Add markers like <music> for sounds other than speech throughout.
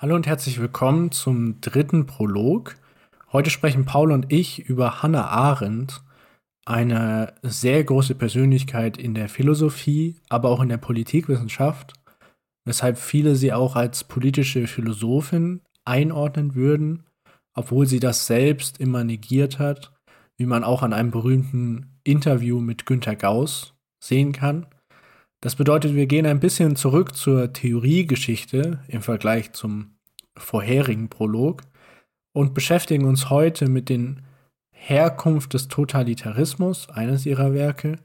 Hallo und herzlich willkommen zum dritten Prolog. Heute sprechen Paul und ich über Hannah Arendt, eine sehr große Persönlichkeit in der Philosophie, aber auch in der Politikwissenschaft, weshalb viele sie auch als politische Philosophin einordnen würden, obwohl sie das selbst immer negiert hat, wie man auch an einem berühmten Interview mit Günter Gauss sehen kann. Das bedeutet, wir gehen ein bisschen zurück zur Theoriegeschichte im Vergleich zum vorherigen Prolog und beschäftigen uns heute mit den Herkunft des Totalitarismus, eines ihrer Werke,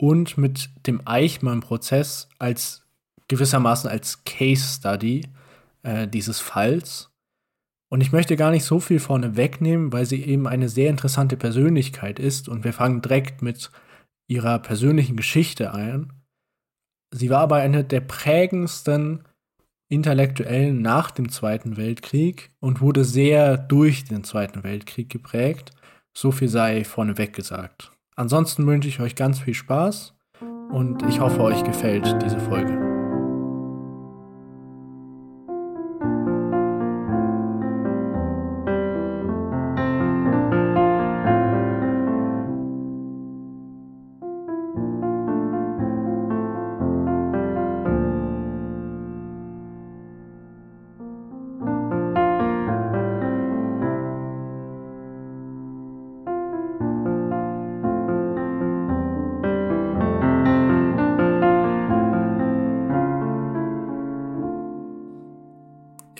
und mit dem Eichmann-Prozess als gewissermaßen als Case Study äh, dieses Falls. Und ich möchte gar nicht so viel vorne wegnehmen, weil sie eben eine sehr interessante Persönlichkeit ist und wir fangen direkt mit ihrer persönlichen Geschichte ein. Sie war aber eine der prägendsten Intellektuellen nach dem Zweiten Weltkrieg und wurde sehr durch den Zweiten Weltkrieg geprägt. So viel sei vorneweg gesagt. Ansonsten wünsche ich euch ganz viel Spaß und ich hoffe, euch gefällt diese Folge.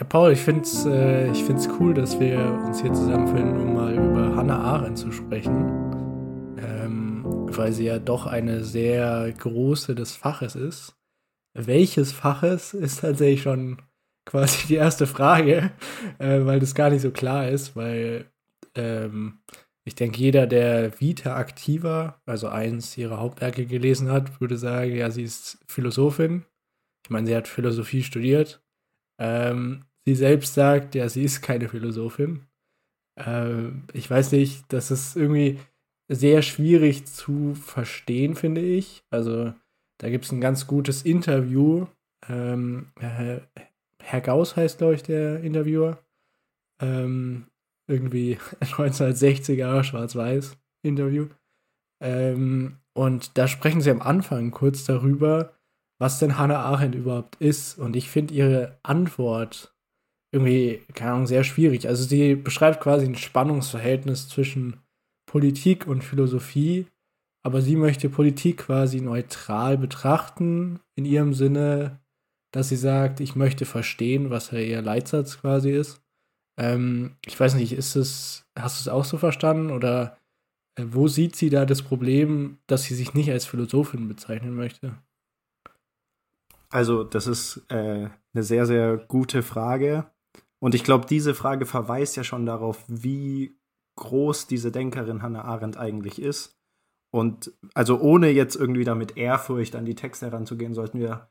Paul, ich finde es äh, cool, dass wir uns hier zusammenfinden, um mal über Hannah Arendt zu sprechen. Ähm, weil sie ja doch eine sehr große des Faches ist. Welches Faches ist tatsächlich schon quasi die erste Frage, äh, weil das gar nicht so klar ist, weil ähm, ich denke, jeder, der Vita Activa, also eins ihrer Hauptwerke gelesen hat, würde sagen, ja, sie ist Philosophin. Ich meine, sie hat Philosophie studiert. Ähm, sie selbst sagt, ja, sie ist keine Philosophin. Äh, ich weiß nicht, das ist irgendwie sehr schwierig zu verstehen, finde ich. Also, da gibt es ein ganz gutes Interview. Ähm, Herr, Herr Gauss heißt, glaube ich, der Interviewer. Ähm, irgendwie <laughs> 1960er Schwarz-Weiß Interview. Ähm, und da sprechen sie am Anfang kurz darüber, was denn Hannah Arendt überhaupt ist. Und ich finde ihre Antwort irgendwie, keine Ahnung, sehr schwierig. Also sie beschreibt quasi ein Spannungsverhältnis zwischen Politik und Philosophie, aber sie möchte Politik quasi neutral betrachten, in ihrem Sinne, dass sie sagt, ich möchte verstehen, was ja ihr Leitsatz quasi ist. Ähm, ich weiß nicht, ist es, hast du es auch so verstanden oder äh, wo sieht sie da das Problem, dass sie sich nicht als Philosophin bezeichnen möchte? Also, das ist äh, eine sehr, sehr gute Frage. Und ich glaube, diese Frage verweist ja schon darauf, wie groß diese Denkerin Hannah Arendt eigentlich ist. Und also ohne jetzt irgendwie da mit Ehrfurcht an die Texte heranzugehen, sollten wir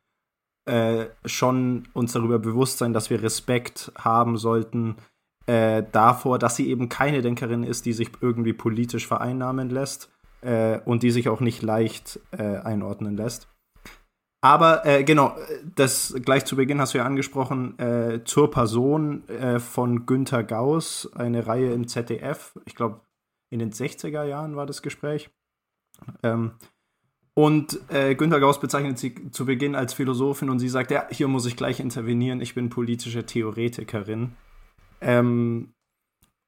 äh, schon uns darüber bewusst sein, dass wir Respekt haben sollten äh, davor, dass sie eben keine Denkerin ist, die sich irgendwie politisch vereinnahmen lässt äh, und die sich auch nicht leicht äh, einordnen lässt. Aber äh, genau, das gleich zu Beginn hast du ja angesprochen, äh, zur Person äh, von Günther Gauss, eine Reihe im ZDF, ich glaube in den 60er Jahren war das Gespräch. Ähm, und äh, Günther Gauss bezeichnet sie zu Beginn als Philosophin und sie sagt, ja, hier muss ich gleich intervenieren, ich bin politische Theoretikerin. Ähm,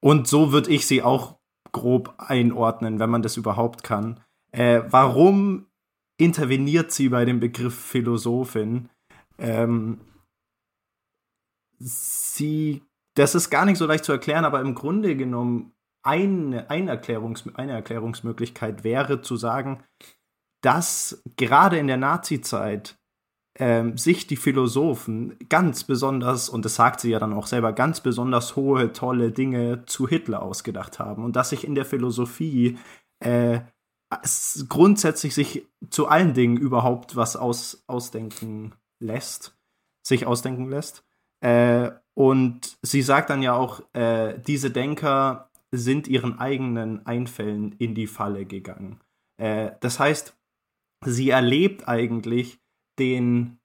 und so würde ich sie auch grob einordnen, wenn man das überhaupt kann. Äh, warum interveniert sie bei dem Begriff Philosophin. Ähm, sie, das ist gar nicht so leicht zu erklären, aber im Grunde genommen eine, eine, Erklärungs, eine Erklärungsmöglichkeit wäre zu sagen, dass gerade in der Nazi-Zeit ähm, sich die Philosophen ganz besonders, und das sagt sie ja dann auch selber, ganz besonders hohe, tolle Dinge zu Hitler ausgedacht haben und dass sich in der Philosophie äh, grundsätzlich sich zu allen Dingen überhaupt was aus, ausdenken lässt, sich ausdenken lässt. Äh, und sie sagt dann ja auch, äh, diese Denker sind ihren eigenen Einfällen in die Falle gegangen. Äh, das heißt, sie erlebt eigentlich den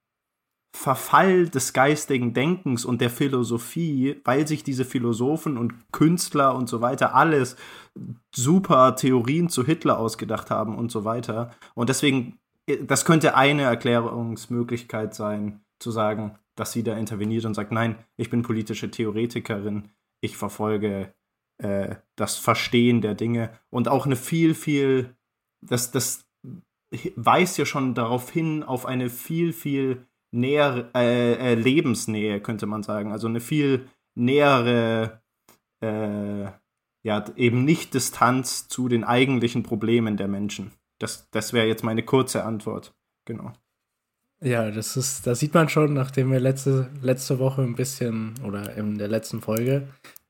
Verfall des geistigen Denkens und der Philosophie, weil sich diese Philosophen und Künstler und so weiter alles super Theorien zu Hitler ausgedacht haben und so weiter. Und deswegen, das könnte eine Erklärungsmöglichkeit sein, zu sagen, dass sie da interveniert und sagt, nein, ich bin politische Theoretikerin, ich verfolge äh, das Verstehen der Dinge und auch eine viel, viel, das, das weist ja schon darauf hin, auf eine viel, viel nähere äh, äh, Lebensnähe, könnte man sagen. Also eine viel nähere, äh, ja, eben nicht Distanz zu den eigentlichen Problemen der Menschen. Das, das wäre jetzt meine kurze Antwort. Genau. Ja, das ist, da sieht man schon, nachdem wir letzte, letzte Woche ein bisschen oder in der letzten Folge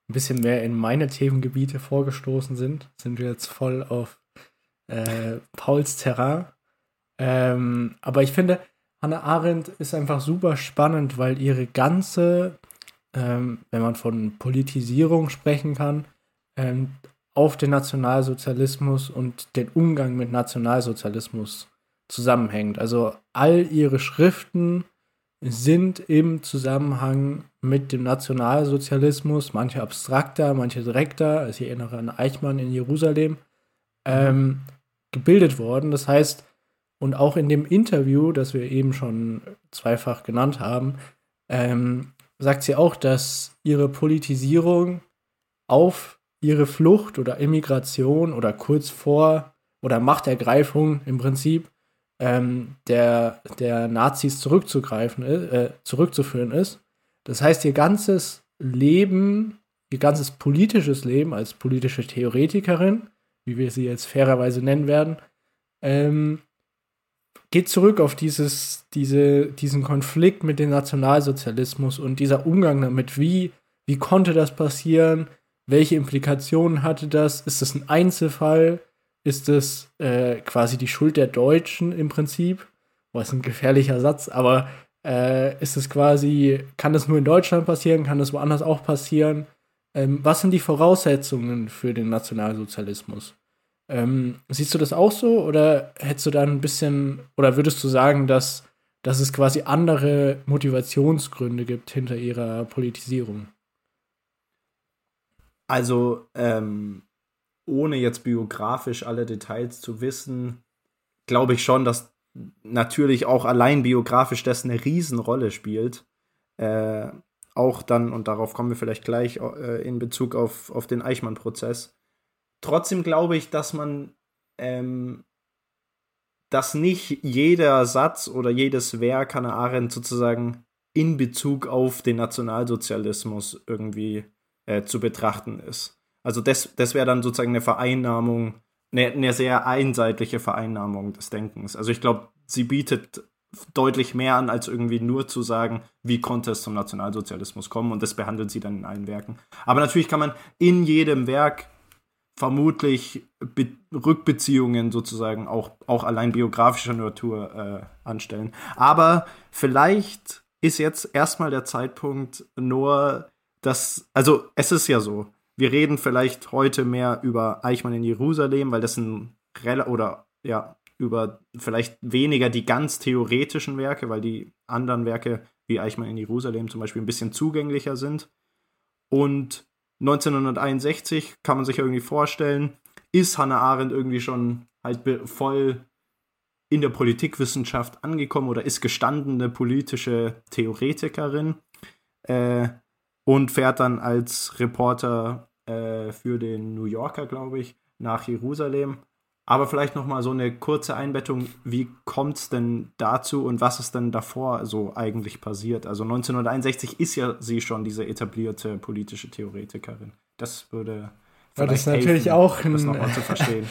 ein bisschen mehr in meine Themengebiete vorgestoßen sind, sind wir jetzt voll auf äh, Pauls Terrain. Ähm, aber ich finde, Hannah Arendt ist einfach super spannend, weil ihre ganze, ähm, wenn man von Politisierung sprechen kann, ähm, auf den Nationalsozialismus und den Umgang mit Nationalsozialismus zusammenhängt. Also all ihre Schriften sind im Zusammenhang mit dem Nationalsozialismus, manche abstrakter, manche direkter, also ich erinnere an Eichmann in Jerusalem, ähm, gebildet worden. Das heißt, und auch in dem Interview, das wir eben schon zweifach genannt haben, ähm, sagt sie auch, dass ihre Politisierung auf ihre Flucht oder Immigration oder kurz vor oder Machtergreifung im Prinzip ähm, der, der Nazis zurückzugreifen, äh, zurückzuführen ist. Das heißt, ihr ganzes Leben, ihr ganzes politisches Leben als politische Theoretikerin, wie wir sie jetzt fairerweise nennen werden, ähm, geht zurück auf dieses, diese, diesen Konflikt mit dem Nationalsozialismus und dieser Umgang damit. Wie, wie konnte das passieren? Welche Implikationen hatte das? Ist das ein Einzelfall? Ist das äh, quasi die Schuld der Deutschen im Prinzip? Was ein gefährlicher Satz, aber äh, ist es quasi, kann das nur in Deutschland passieren? Kann das woanders auch passieren? Ähm, was sind die Voraussetzungen für den Nationalsozialismus? Ähm, siehst du das auch so oder hättest du da ein bisschen, oder würdest du sagen, dass, dass es quasi andere Motivationsgründe gibt hinter ihrer Politisierung? Also, ähm, ohne jetzt biografisch alle Details zu wissen, glaube ich schon, dass natürlich auch allein biografisch das eine Riesenrolle spielt. Äh, auch dann, und darauf kommen wir vielleicht gleich äh, in Bezug auf, auf den Eichmann-Prozess, Trotzdem glaube ich, dass man, ähm, dass nicht jeder Satz oder jedes Werk Hannah Arendt sozusagen in Bezug auf den Nationalsozialismus irgendwie äh, zu betrachten ist. Also das, das wäre dann sozusagen eine Vereinnahmung, eine, eine sehr einseitige Vereinnahmung des Denkens. Also ich glaube, sie bietet deutlich mehr an, als irgendwie nur zu sagen, wie konnte es zum Nationalsozialismus kommen und das behandelt sie dann in allen Werken. Aber natürlich kann man in jedem Werk vermutlich Be Rückbeziehungen sozusagen auch, auch allein biografischer Natur äh, anstellen. Aber vielleicht ist jetzt erstmal der Zeitpunkt nur, dass, also es ist ja so, wir reden vielleicht heute mehr über Eichmann in Jerusalem, weil das ein oder ja, über vielleicht weniger die ganz theoretischen Werke, weil die anderen Werke wie Eichmann in Jerusalem zum Beispiel ein bisschen zugänglicher sind. Und 1961 kann man sich irgendwie vorstellen, ist Hannah Arendt irgendwie schon halt voll in der Politikwissenschaft angekommen oder ist gestandene politische Theoretikerin äh, und fährt dann als Reporter äh, für den New Yorker, glaube ich, nach Jerusalem aber vielleicht noch mal so eine kurze Einbettung, wie kommt es denn dazu und was ist denn davor so eigentlich passiert? Also 1961 ist ja sie schon diese etablierte politische Theoretikerin. Das würde ja, das ist natürlich auch ein, das nochmal zu <laughs> verstehen.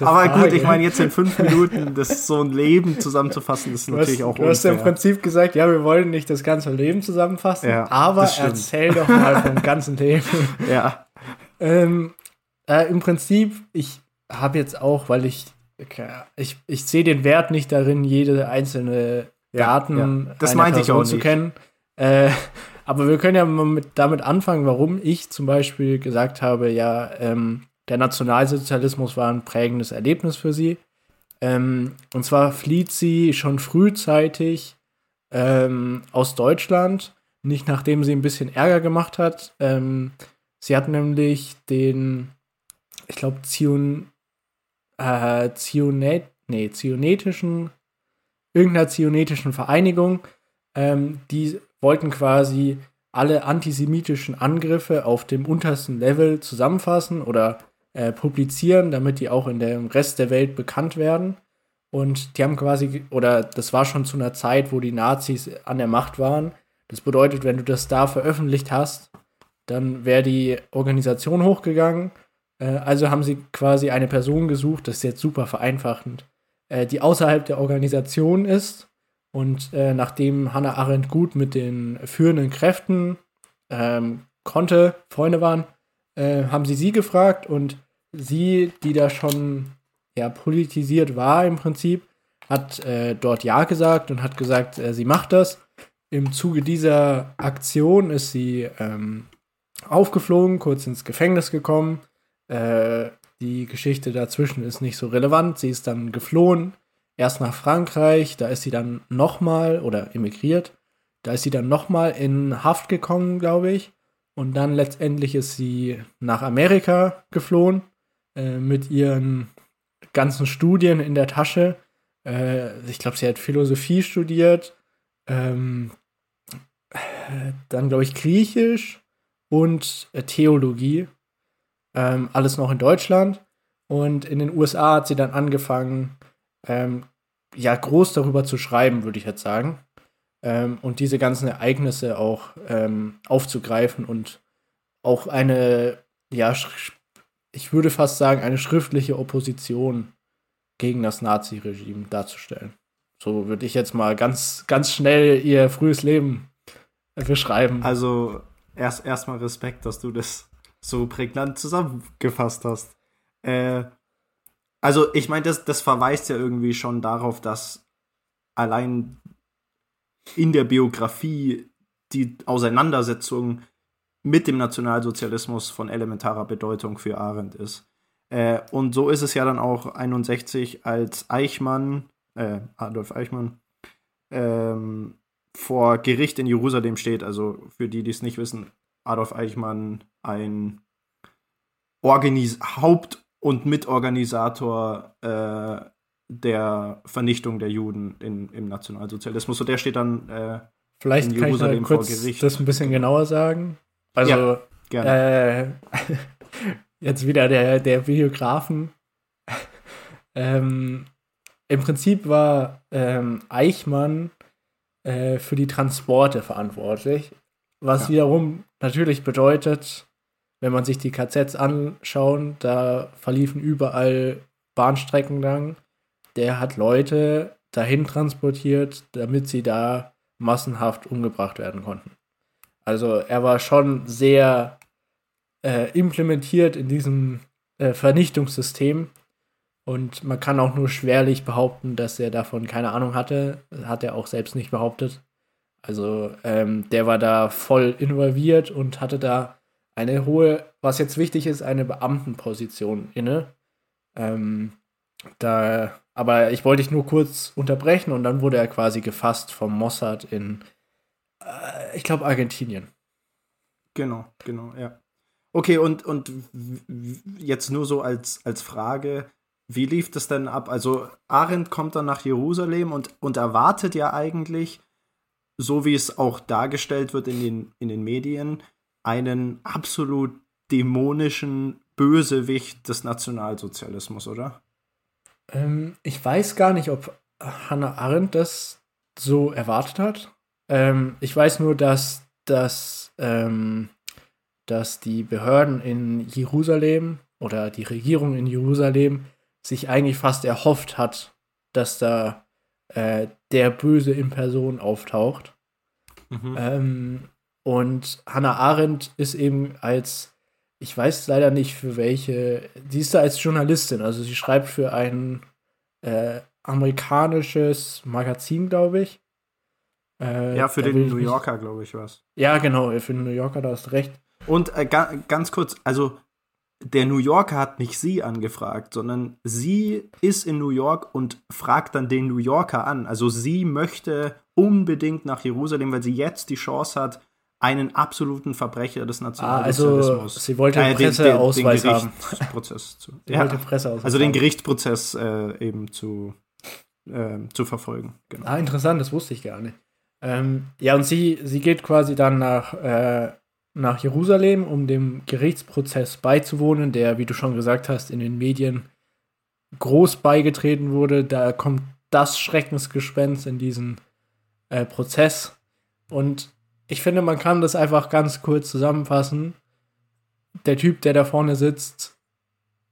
Aber gut, ich meine, jetzt in fünf Minuten das so ein Leben zusammenzufassen, ist natürlich hast, auch Du hast ja im Prinzip gesagt, ja, wir wollen nicht das ganze Leben zusammenfassen, ja, aber erzähl doch mal vom ganzen Leben. <laughs> Ja. Ähm, äh, Im Prinzip, ich habe jetzt auch, weil ich, ich, ich sehe den Wert nicht darin, jede einzelne Garten ja, ja. Das meinte ich auch zu kennen. Äh, aber wir können ja mal mit, damit anfangen, warum ich zum Beispiel gesagt habe, ja, ähm, der Nationalsozialismus war ein prägendes Erlebnis für sie. Ähm, und zwar flieht sie schon frühzeitig ähm, aus Deutschland, nicht nachdem sie ein bisschen Ärger gemacht hat. Ähm, sie hat nämlich den, ich glaube, Zion, äh, Zionet, nee, zionetischen, irgendeiner zionetischen Vereinigung, ähm, die wollten quasi alle antisemitischen Angriffe auf dem untersten Level zusammenfassen oder äh, publizieren, damit die auch in dem Rest der Welt bekannt werden. Und die haben quasi, oder das war schon zu einer Zeit, wo die Nazis an der Macht waren. Das bedeutet, wenn du das da veröffentlicht hast, dann wäre die Organisation hochgegangen. Äh, also haben sie quasi eine Person gesucht, das ist jetzt super vereinfachend, äh, die außerhalb der Organisation ist. Und äh, nachdem Hannah Arendt gut mit den führenden Kräften ähm, konnte, Freunde waren, äh, haben sie sie gefragt und sie, die da schon ja, politisiert war im Prinzip, hat äh, dort Ja gesagt und hat gesagt, äh, sie macht das. Im Zuge dieser Aktion ist sie ähm, aufgeflogen, kurz ins Gefängnis gekommen. Äh, die Geschichte dazwischen ist nicht so relevant. Sie ist dann geflohen, erst nach Frankreich, da ist sie dann nochmal oder emigriert. Da ist sie dann nochmal in Haft gekommen, glaube ich. Und dann letztendlich ist sie nach Amerika geflohen äh, mit ihren ganzen Studien in der Tasche. Äh, ich glaube, sie hat Philosophie studiert, ähm, dann glaube ich Griechisch und äh, Theologie. Ähm, alles noch in Deutschland. Und in den USA hat sie dann angefangen, ähm, ja, groß darüber zu schreiben, würde ich jetzt sagen. Ähm, und diese ganzen Ereignisse auch ähm, aufzugreifen und auch eine, ja, ich würde fast sagen, eine schriftliche Opposition gegen das Nazi-Regime darzustellen. So würde ich jetzt mal ganz, ganz schnell ihr frühes Leben beschreiben. Also erst erstmal Respekt, dass du das so prägnant zusammengefasst hast. Äh, also ich meine, das, das verweist ja irgendwie schon darauf, dass allein in der Biografie die Auseinandersetzung mit dem Nationalsozialismus von elementarer Bedeutung für Arendt ist. Äh, und so ist es ja dann auch 61, als Eichmann, äh, Adolf Eichmann, ähm, vor Gericht in Jerusalem steht. Also für die, die es nicht wissen, Adolf Eichmann, ein Organis Haupt- und Mitorganisator äh, der Vernichtung der Juden in, im Nationalsozialismus. Und der steht dann äh, Vielleicht in Jerusalem kann ich kurz das ein bisschen genauer sagen. Also, ja, äh, <laughs> jetzt wieder der, der Biografen. <laughs> ähm, Im Prinzip war ähm, Eichmann äh, für die Transporte verantwortlich, was ja. wiederum natürlich bedeutet, wenn man sich die KZs anschaut, da verliefen überall Bahnstrecken lang. Der hat Leute dahin transportiert, damit sie da massenhaft umgebracht werden konnten. Also er war schon sehr äh, implementiert in diesem äh, Vernichtungssystem. Und man kann auch nur schwerlich behaupten, dass er davon keine Ahnung hatte. Hat er auch selbst nicht behauptet. Also ähm, der war da voll involviert und hatte da eine hohe, was jetzt wichtig ist, eine Beamtenposition inne. Ähm, da, aber ich wollte dich nur kurz unterbrechen und dann wurde er quasi gefasst vom Mossad in äh, ich glaube, Argentinien. Genau, genau, ja. Okay, und, und jetzt nur so als, als Frage, wie lief das denn ab? Also Arendt kommt dann nach Jerusalem und, und erwartet ja eigentlich, so wie es auch dargestellt wird in den, in den Medien, einen absolut dämonischen Bösewicht des Nationalsozialismus, oder? Ähm, ich weiß gar nicht, ob Hannah Arendt das so erwartet hat. Ähm, ich weiß nur, dass, dass, ähm, dass die Behörden in Jerusalem oder die Regierung in Jerusalem sich eigentlich fast erhofft hat, dass da äh, der Böse in Person auftaucht. Mhm. Ähm, und Hannah Arendt ist eben als, ich weiß leider nicht für welche, sie ist da als Journalistin, also sie schreibt für ein äh, amerikanisches Magazin, glaube ich. Äh, ja, für den New Yorker, glaube ich, was. Ja, genau, für den New Yorker, da hast du recht. Und äh, ga, ganz kurz, also der New Yorker hat nicht sie angefragt, sondern sie ist in New York und fragt dann den New Yorker an. Also sie möchte unbedingt nach Jerusalem, weil sie jetzt die Chance hat, einen absoluten Verbrecher des Nationalsozialismus. Ah, also sie wollte äh, Presseausweis den, den haben. Prozess zu, <laughs> ja, wollte Presseausweis also den Gerichtsprozess äh, eben zu, äh, zu verfolgen. Genau. Ah, interessant, das wusste ich gar nicht. Ähm, ja, und sie, sie geht quasi dann nach, äh, nach Jerusalem, um dem Gerichtsprozess beizuwohnen, der, wie du schon gesagt hast, in den Medien groß beigetreten wurde. Da kommt das Schreckensgespenst in diesen äh, Prozess. Und ich finde, man kann das einfach ganz kurz zusammenfassen. Der Typ, der da vorne sitzt,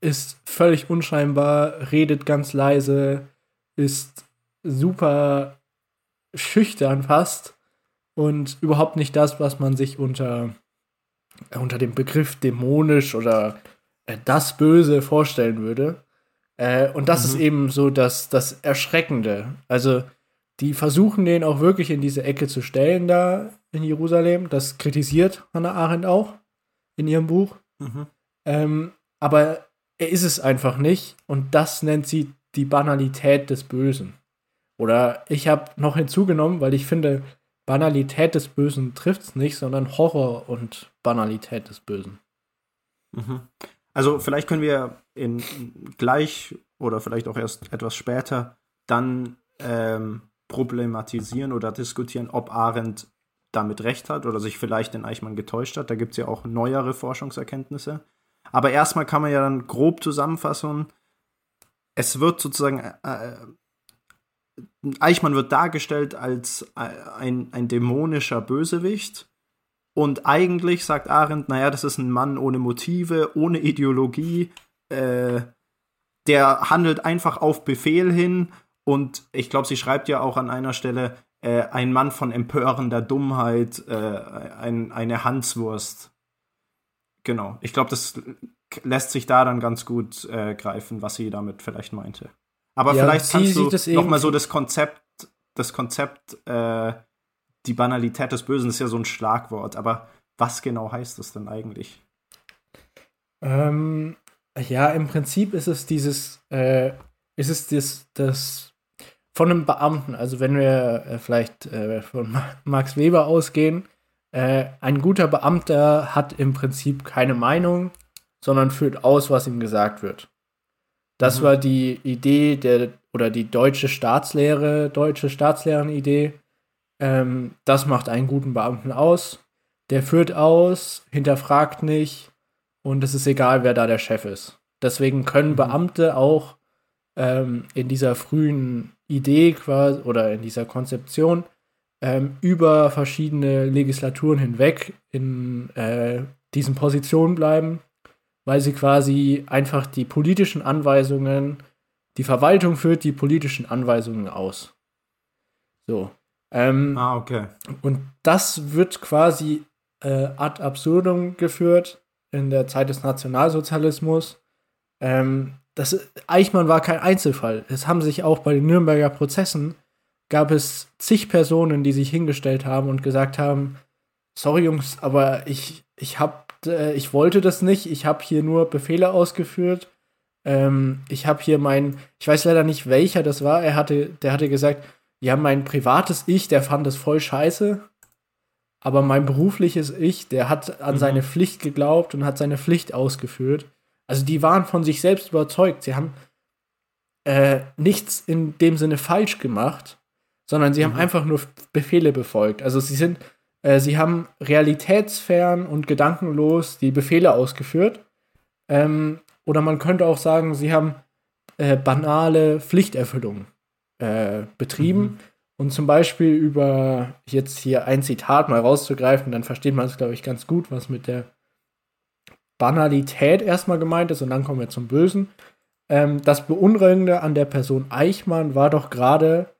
ist völlig unscheinbar, redet ganz leise, ist super schüchtern fast und überhaupt nicht das, was man sich unter, unter dem Begriff dämonisch oder äh, das Böse vorstellen würde. Äh, und das mhm. ist eben so das, das Erschreckende. Also, die versuchen den auch wirklich in diese Ecke zu stellen da in Jerusalem. Das kritisiert Hannah Arendt auch in ihrem Buch. Mhm. Ähm, aber er ist es einfach nicht. Und das nennt sie die Banalität des Bösen. Oder ich habe noch hinzugenommen, weil ich finde, Banalität des Bösen trifft es nicht, sondern Horror und Banalität des Bösen. Mhm. Also vielleicht können wir in gleich oder vielleicht auch erst etwas später dann ähm, problematisieren oder diskutieren, ob Arendt damit recht hat oder sich vielleicht in Eichmann getäuscht hat. Da gibt es ja auch neuere Forschungserkenntnisse. Aber erstmal kann man ja dann grob zusammenfassen, es wird sozusagen, äh, äh Eichmann wird dargestellt als ein, ein dämonischer Bösewicht. Und eigentlich sagt Arendt, naja, das ist ein Mann ohne Motive, ohne Ideologie, äh, der handelt einfach auf Befehl hin. Und ich glaube, sie schreibt ja auch an einer Stelle, äh, ein Mann von empörender Dummheit, äh, ein, eine Hanswurst. Genau. Ich glaube, das lässt sich da dann ganz gut äh, greifen, was sie damit vielleicht meinte. Aber ja, vielleicht kannst du noch mal so das Konzept, das Konzept, äh, die Banalität des Bösen ist ja so ein Schlagwort, aber was genau heißt das denn eigentlich? Ähm, ja, im Prinzip ist es dieses, äh, ist es das, das von einem Beamten, also wenn wir äh, vielleicht äh, von Max Weber ausgehen, äh, ein guter Beamter hat im Prinzip keine Meinung, sondern führt aus, was ihm gesagt wird. Das mhm. war die Idee der oder die deutsche Staatslehre, deutsche Staatslehreridee. Ähm, das macht einen guten Beamten aus. Der führt aus, hinterfragt nicht und es ist egal, wer da der Chef ist. Deswegen können mhm. Beamte auch ähm, in dieser frühen Idee quasi oder in dieser Konzeption ähm, über verschiedene Legislaturen hinweg in äh, diesen Positionen bleiben, weil sie quasi einfach die politischen Anweisungen, die Verwaltung führt die politischen Anweisungen aus. So. Ähm, ah, okay. Und das wird quasi äh, ad absurdum geführt in der Zeit des Nationalsozialismus. Ähm, das, Eichmann war kein Einzelfall. Es haben sich auch bei den Nürnberger Prozessen gab es zig Personen, die sich hingestellt haben und gesagt haben, sorry Jungs, aber ich, ich hab, äh, ich wollte das nicht, ich habe hier nur Befehle ausgeführt. Ähm, ich habe hier mein, ich weiß leider nicht welcher das war, er hatte, der hatte gesagt, ja, mein privates Ich, der fand das voll scheiße. Aber mein berufliches Ich, der hat an mhm. seine Pflicht geglaubt und hat seine Pflicht ausgeführt. Also die waren von sich selbst überzeugt. Sie haben äh, nichts in dem Sinne falsch gemacht, sondern sie mhm. haben einfach nur Befehle befolgt. Also sie sind, äh, sie haben realitätsfern und gedankenlos die Befehle ausgeführt. Ähm, oder man könnte auch sagen, sie haben äh, banale Pflichterfüllung äh, betrieben. Mhm. Und zum Beispiel über jetzt hier ein Zitat mal rauszugreifen, dann versteht man es, glaube ich, ganz gut, was mit der Banalität erstmal gemeint ist und dann kommen wir zum Bösen. Ähm, das Beunruhigende an der Person Eichmann war doch gerade,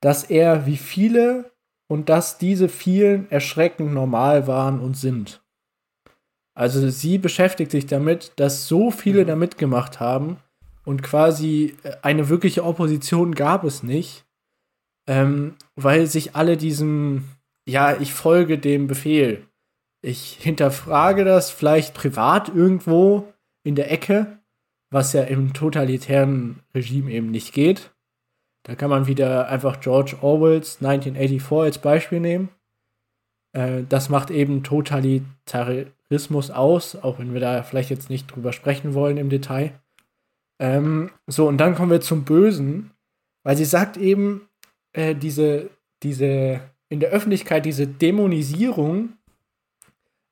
dass er wie viele und dass diese vielen erschreckend normal waren und sind. Also sie beschäftigt sich damit, dass so viele mhm. da mitgemacht haben und quasi äh, eine wirkliche Opposition gab es nicht, ähm, weil sich alle diesem, ja, ich folge dem Befehl ich hinterfrage das vielleicht privat irgendwo, in der Ecke, was ja im totalitären Regime eben nicht geht. Da kann man wieder einfach George Orwells 1984 als Beispiel nehmen. Äh, das macht eben Totalitarismus aus, auch wenn wir da vielleicht jetzt nicht drüber sprechen wollen im Detail. Ähm, so, und dann kommen wir zum Bösen, weil sie sagt eben, äh, diese, diese, in der Öffentlichkeit diese Dämonisierung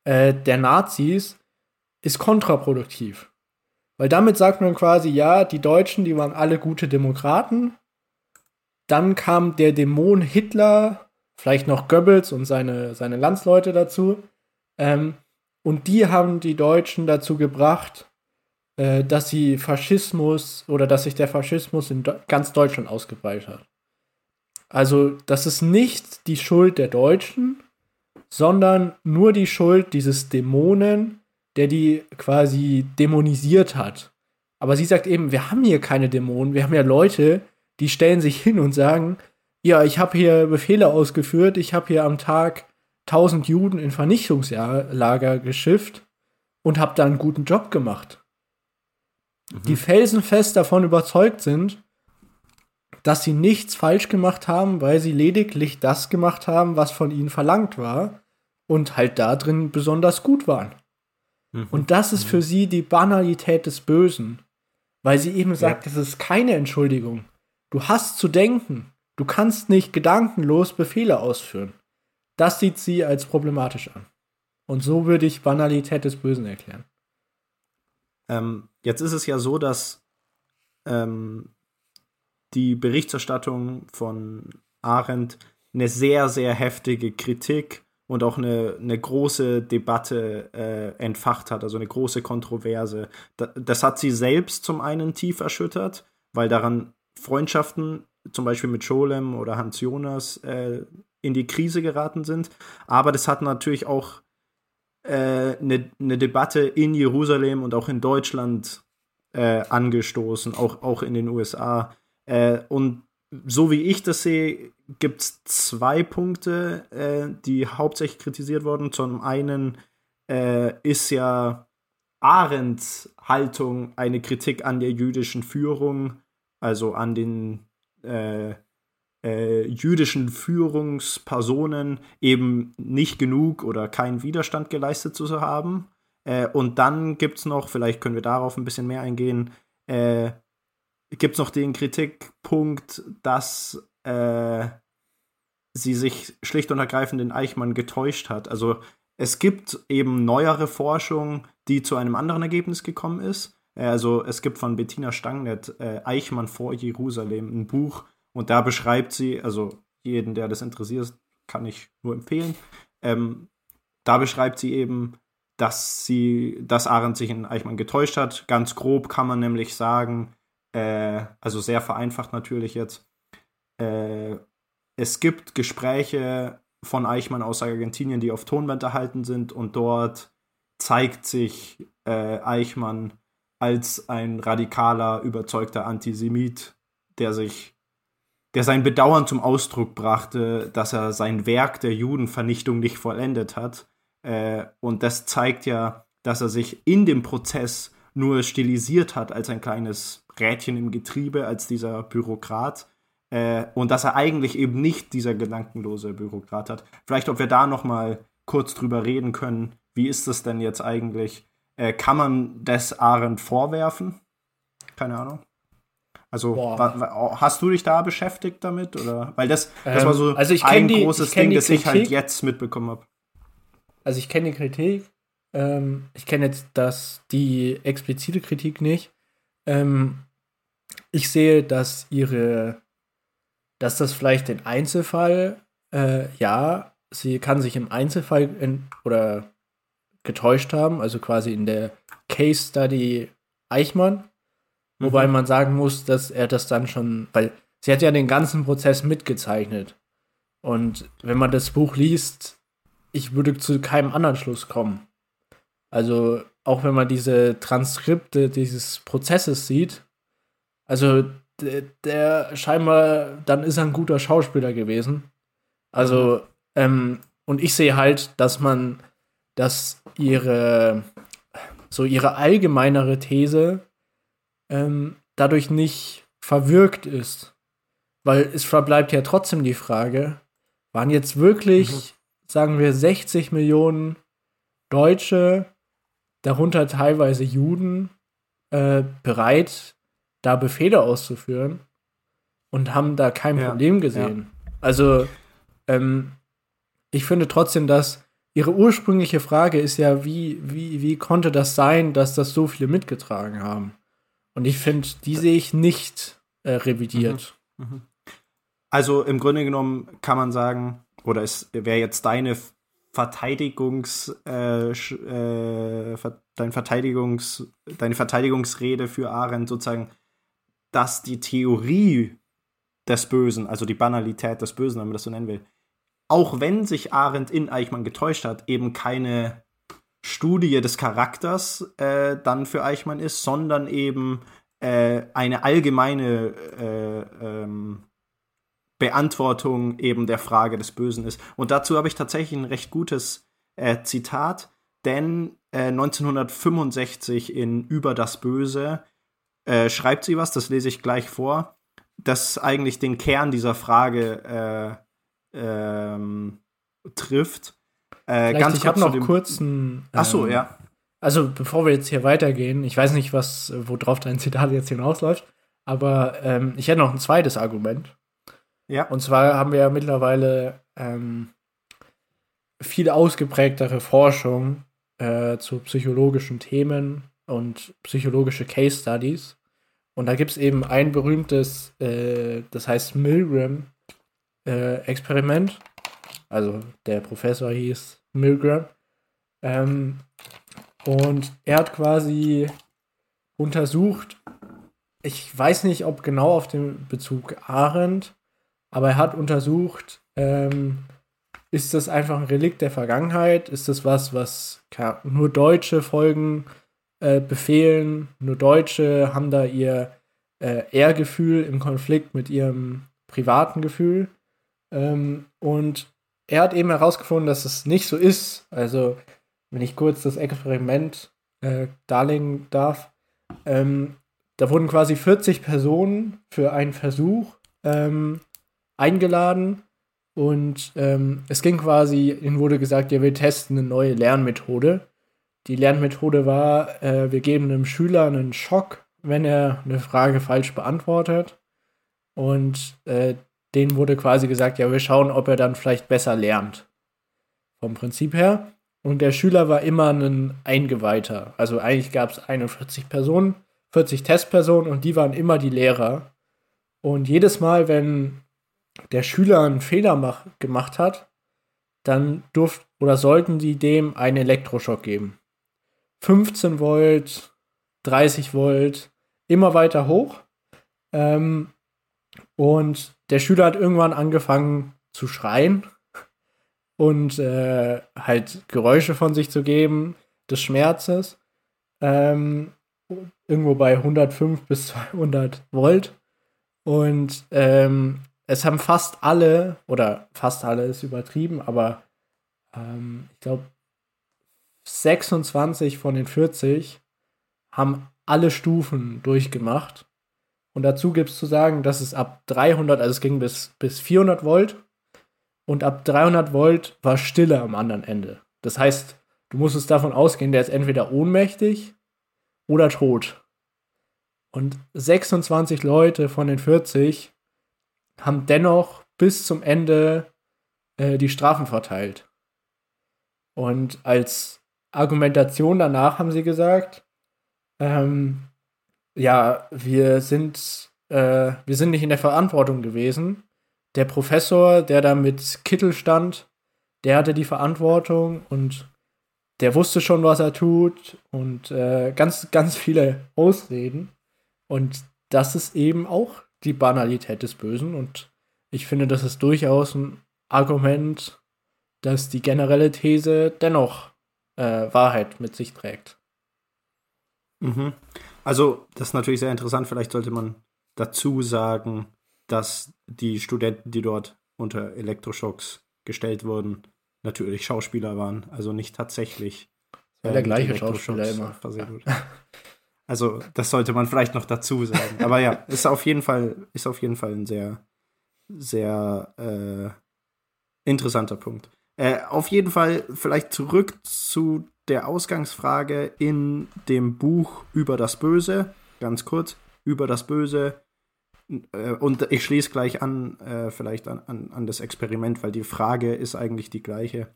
äh, der Nazis ist kontraproduktiv. Weil damit sagt man quasi, ja, die Deutschen, die waren alle gute Demokraten. Dann kam der Dämon Hitler, vielleicht noch Goebbels und seine, seine Landsleute dazu. Ähm, und die haben die Deutschen dazu gebracht, äh, dass sie Faschismus oder dass sich der Faschismus in ganz Deutschland ausgebreitet hat. Also, das ist nicht die Schuld der Deutschen, sondern nur die Schuld dieses Dämonen, der die quasi dämonisiert hat. Aber sie sagt eben, wir haben hier keine Dämonen, wir haben ja Leute, die stellen sich hin und sagen, ja, ich habe hier Befehle ausgeführt, ich habe hier am Tag 1000 Juden in Vernichtungslager geschifft und habe da einen guten Job gemacht. Mhm. Die felsenfest davon überzeugt sind, dass sie nichts falsch gemacht haben, weil sie lediglich das gemacht haben, was von ihnen verlangt war und halt da drin besonders gut waren. Mhm. Und das ist für mhm. sie die Banalität des Bösen, weil sie eben sagt, ja. das ist keine Entschuldigung. Du hast zu denken. Du kannst nicht gedankenlos Befehle ausführen. Das sieht sie als problematisch an. Und so würde ich Banalität des Bösen erklären. Ähm, jetzt ist es ja so, dass ähm, die Berichterstattung von Arendt eine sehr, sehr heftige Kritik und auch eine, eine große Debatte äh, entfacht hat, also eine große Kontroverse. Da, das hat sie selbst zum einen tief erschüttert, weil daran Freundschaften, zum Beispiel mit Scholem oder Hans Jonas, äh, in die Krise geraten sind. Aber das hat natürlich auch eine, äh, eine Debatte in Jerusalem und auch in Deutschland äh, angestoßen, auch, auch in den USA. Äh, und so wie ich das sehe, gibt es zwei Punkte, äh, die hauptsächlich kritisiert wurden. Zum einen äh, ist ja Arendts Haltung eine Kritik an der jüdischen Führung, also an den äh, äh, jüdischen Führungspersonen eben nicht genug oder keinen Widerstand geleistet zu haben. Äh, und dann gibt es noch, vielleicht können wir darauf ein bisschen mehr eingehen, äh, gibt es noch den Kritikpunkt, dass äh, sie sich schlicht und ergreifend in Eichmann getäuscht hat. Also es gibt eben neuere Forschung, die zu einem anderen Ergebnis gekommen ist. Äh, also es gibt von Bettina Stangnet äh, Eichmann vor Jerusalem ein Buch und da beschreibt sie, also jeden, der das interessiert, kann ich nur empfehlen. Ähm, da beschreibt sie eben, dass sie, dass Arendt sich in Eichmann getäuscht hat. Ganz grob kann man nämlich sagen, äh, also sehr vereinfacht natürlich jetzt, äh, es gibt Gespräche von Eichmann aus Argentinien, die auf Tonband erhalten sind und dort zeigt sich äh, Eichmann als ein radikaler, überzeugter Antisemit, der sich, der sein Bedauern zum Ausdruck brachte, dass er sein Werk der Judenvernichtung nicht vollendet hat. Äh, und das zeigt ja, dass er sich in dem Prozess nur stilisiert hat als ein kleines Rädchen im Getriebe, als dieser Bürokrat. Äh, und dass er eigentlich eben nicht dieser gedankenlose Bürokrat hat. Vielleicht, ob wir da noch mal kurz drüber reden können. Wie ist das denn jetzt eigentlich? Äh, kann man das Arendt vorwerfen? Keine Ahnung. Also hast du dich da beschäftigt damit oder weil das, das war so ähm, also ein die, großes Ding, das ich halt jetzt mitbekommen habe. Also ich kenne die Kritik. Ähm, ich kenne jetzt das die explizite Kritik nicht. Ähm, ich sehe, dass ihre, dass das vielleicht den Einzelfall, äh, ja, sie kann sich im Einzelfall in, oder getäuscht haben, also quasi in der Case Study Eichmann. Mhm. Wobei man sagen muss, dass er das dann schon, weil sie hat ja den ganzen Prozess mitgezeichnet. Und wenn man das Buch liest, ich würde zu keinem anderen Schluss kommen. Also auch wenn man diese Transkripte dieses Prozesses sieht, also der, der scheinbar, dann ist er ein guter Schauspieler gewesen. Also, mhm. ähm, und ich sehe halt, dass man, dass ihre, so ihre allgemeinere These ähm, dadurch nicht verwirkt ist. Weil es verbleibt ja trotzdem die Frage, waren jetzt wirklich, mhm. sagen wir, 60 Millionen Deutsche, darunter teilweise Juden, äh, bereit, da Befehle auszuführen und haben da kein ja, Problem gesehen. Ja. Also, ähm, ich finde trotzdem, dass ihre ursprüngliche Frage ist ja, wie, wie, wie konnte das sein, dass das so viele mitgetragen haben? Und ich finde, die sehe ich nicht äh, revidiert. Mhm. Mhm. Also im Grunde genommen kann man sagen, oder es wäre jetzt deine Verteidigungs, äh, äh, dein Verteidigungs, deine Verteidigungsrede für Arendt sozusagen, dass die Theorie des Bösen, also die Banalität des Bösen, wenn man das so nennen will, auch wenn sich Arendt in Eichmann getäuscht hat, eben keine Studie des Charakters äh, dann für Eichmann ist, sondern eben äh, eine allgemeine äh, ähm, Beantwortung eben der Frage des Bösen ist. Und dazu habe ich tatsächlich ein recht gutes äh, Zitat, denn 1965 äh, in Über das Böse äh, schreibt sie was, das lese ich gleich vor, das eigentlich den Kern dieser Frage ähm, trifft. Äh, ganz ich habe noch kurz einen. Ach so, ähm, ja. Also, bevor wir jetzt hier weitergehen, ich weiß nicht, was, worauf dein Zitat jetzt hinausläuft, aber ähm, ich hätte noch ein zweites Argument. Ja. Und zwar haben wir ja mittlerweile ähm, viel ausgeprägtere Forschung äh, zu psychologischen Themen und psychologische Case Studies. Und da gibt es eben ein berühmtes, äh, das heißt Milgram-Experiment. Äh, also der Professor hieß Milgram. Ähm, und er hat quasi untersucht, ich weiß nicht, ob genau auf den Bezug Arendt, aber er hat untersucht, ähm, ist das einfach ein Relikt der Vergangenheit? Ist das was, was nur Deutsche folgen, äh, befehlen? Nur Deutsche haben da ihr äh, Ehrgefühl im Konflikt mit ihrem privaten Gefühl? Ähm, und er hat eben herausgefunden, dass es nicht so ist. Also, wenn ich kurz das Experiment äh, darlegen darf, ähm, da wurden quasi 40 Personen für einen Versuch ähm, eingeladen und ähm, es ging quasi, ihnen wurde gesagt, ja, wir testen eine neue Lernmethode. Die Lernmethode war, äh, wir geben einem Schüler einen Schock, wenn er eine Frage falsch beantwortet. Und äh, denen wurde quasi gesagt, ja, wir schauen, ob er dann vielleicht besser lernt. Vom Prinzip her. Und der Schüler war immer ein Eingeweihter. Also eigentlich gab es 41 Personen, 40 Testpersonen und die waren immer die Lehrer. Und jedes Mal, wenn der Schüler einen Fehler mach, gemacht hat, dann durften oder sollten die dem einen Elektroschock geben. 15 Volt, 30 Volt, immer weiter hoch. Ähm, und der Schüler hat irgendwann angefangen zu schreien und äh, halt Geräusche von sich zu geben des Schmerzes. Ähm, irgendwo bei 105 bis 200 Volt. Und ähm, es haben fast alle, oder fast alle ist übertrieben, aber ähm, ich glaube 26 von den 40 haben alle Stufen durchgemacht. Und dazu gibt es zu sagen, dass es ab 300, also es ging bis, bis 400 Volt und ab 300 Volt war Stille am anderen Ende. Das heißt, du musstest davon ausgehen, der ist entweder ohnmächtig oder tot. Und 26 Leute von den 40 haben dennoch bis zum Ende äh, die Strafen verteilt. Und als Argumentation danach haben sie gesagt, ähm, ja, wir sind, äh, wir sind nicht in der Verantwortung gewesen. Der Professor, der da mit Kittel stand, der hatte die Verantwortung und der wusste schon, was er tut und äh, ganz, ganz viele Ausreden. Und das ist eben auch die Banalität des Bösen. Und ich finde, das ist durchaus ein Argument, das die generelle These dennoch äh, Wahrheit mit sich trägt. Mhm. Also, das ist natürlich sehr interessant. Vielleicht sollte man dazu sagen, dass die Studenten, die dort unter Elektroschocks gestellt wurden, natürlich Schauspieler waren, also nicht tatsächlich äh, der gleiche Schauspieler immer. Also, das sollte man vielleicht noch dazu sagen. Aber ja, ist auf jeden Fall, ist auf jeden Fall ein sehr, sehr äh, interessanter Punkt. Äh, auf jeden Fall vielleicht zurück zu der Ausgangsfrage in dem Buch über das Böse. Ganz kurz, über das Böse. Äh, und ich schließe gleich an, äh, vielleicht an, an, an das Experiment, weil die Frage ist eigentlich die gleiche.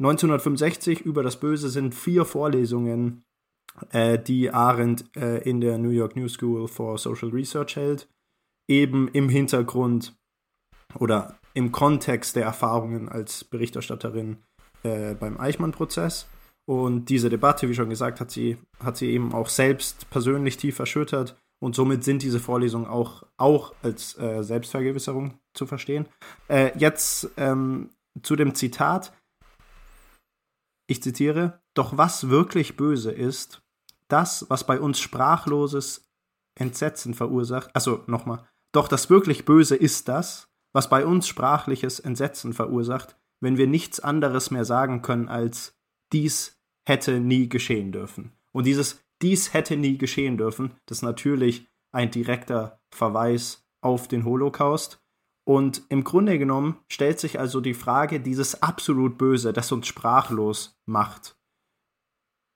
1965 über das Böse sind vier Vorlesungen, äh, die Arendt äh, in der New York New School for Social Research hält, eben im Hintergrund oder im Kontext der Erfahrungen als Berichterstatterin äh, beim Eichmann-Prozess. Und diese Debatte, wie schon gesagt, hat sie, hat sie eben auch selbst persönlich tief erschüttert. Und somit sind diese Vorlesungen auch, auch als äh, Selbstvergewisserung zu verstehen. Äh, jetzt ähm, zu dem Zitat. Ich zitiere, doch was wirklich böse ist, das, was bei uns sprachloses Entsetzen verursacht, also nochmal, doch das wirklich Böse ist das, was bei uns sprachliches Entsetzen verursacht, wenn wir nichts anderes mehr sagen können als dies hätte nie geschehen dürfen. Und dieses dies hätte nie geschehen dürfen, das ist natürlich ein direkter Verweis auf den Holocaust. Und im Grunde genommen stellt sich also die Frage, dieses absolut Böse, das uns sprachlos macht,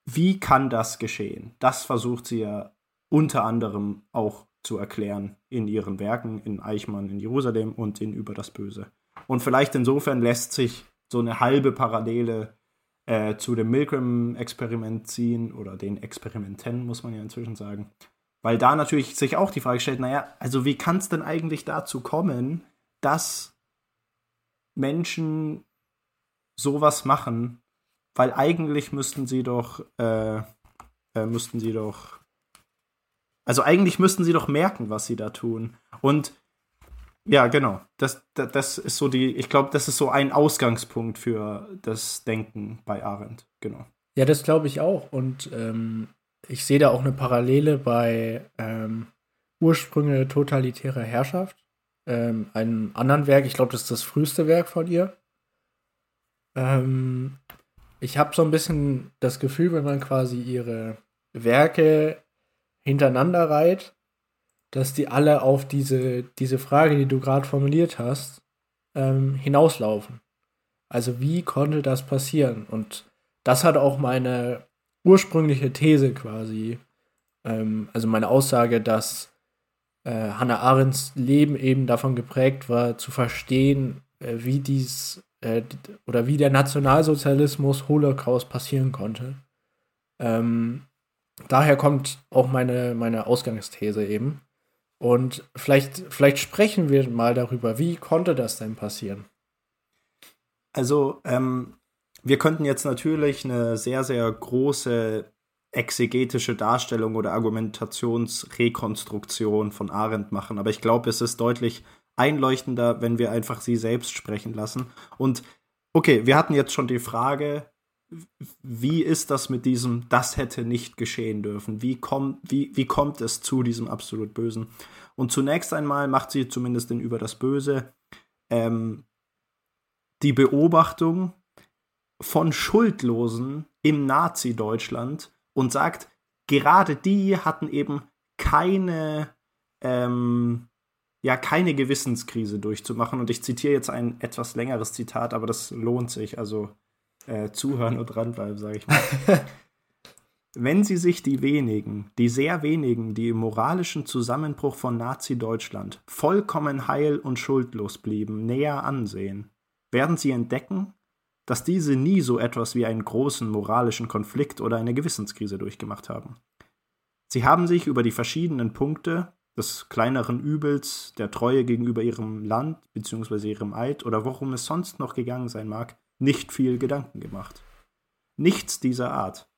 wie kann das geschehen? Das versucht sie ja unter anderem auch zu erklären in ihren Werken, in Eichmann in Jerusalem und in Über das Böse. Und vielleicht insofern lässt sich so eine halbe Parallele äh, zu dem Milgram-Experiment ziehen oder den Experimenten, muss man ja inzwischen sagen. Weil da natürlich sich auch die Frage stellt, naja, also wie kann es denn eigentlich dazu kommen, dass Menschen sowas machen, weil eigentlich müssten sie doch, äh, äh, müssten sie doch, also eigentlich müssten sie doch merken, was sie da tun. Und ja, genau. Das, das, das ist so die, ich glaube, das ist so ein Ausgangspunkt für das Denken bei Arendt, genau. Ja, das glaube ich auch. Und ähm, ich sehe da auch eine Parallele bei ähm, Ursprünge totalitärer Herrschaft, ähm, einem anderen Werk. Ich glaube, das ist das früheste Werk von ihr. Ähm, ich habe so ein bisschen das Gefühl, wenn man quasi ihre Werke hintereinander reiht, dass die alle auf diese, diese Frage, die du gerade formuliert hast, ähm, hinauslaufen. Also wie konnte das passieren? Und das hat auch meine ursprüngliche These quasi, ähm, also meine Aussage, dass äh, Hannah Arendts Leben eben davon geprägt war, zu verstehen, äh, wie dies äh, oder wie der Nationalsozialismus Holocaust passieren konnte. Ähm, daher kommt auch meine, meine Ausgangsthese eben. Und vielleicht, vielleicht sprechen wir mal darüber, wie konnte das denn passieren? Also, ähm, wir könnten jetzt natürlich eine sehr, sehr große exegetische Darstellung oder Argumentationsrekonstruktion von Arendt machen, aber ich glaube, es ist deutlich einleuchtender, wenn wir einfach sie selbst sprechen lassen. Und okay, wir hatten jetzt schon die Frage, wie ist das mit diesem, das hätte nicht geschehen dürfen? Wie, kommt, wie, wie kommt es zu diesem absolut Bösen? Und zunächst einmal macht sie zumindest in Über das Böse ähm, die Beobachtung von Schuldlosen im Nazi-Deutschland und sagt, gerade die hatten eben keine ähm, ja keine Gewissenskrise durchzumachen. Und ich zitiere jetzt ein etwas längeres Zitat, aber das lohnt sich. Also äh, zuhören und dranbleiben, sage ich mal. <laughs> Wenn Sie sich die wenigen, die sehr wenigen, die im moralischen Zusammenbruch von Nazi-Deutschland vollkommen heil und schuldlos blieben, näher ansehen, werden Sie entdecken, dass diese nie so etwas wie einen großen moralischen Konflikt oder eine Gewissenskrise durchgemacht haben. Sie haben sich über die verschiedenen Punkte, des kleineren Übels, der Treue gegenüber ihrem Land bzw. ihrem Eid oder worum es sonst noch gegangen sein mag, nicht viel Gedanken gemacht. Nichts dieser Art.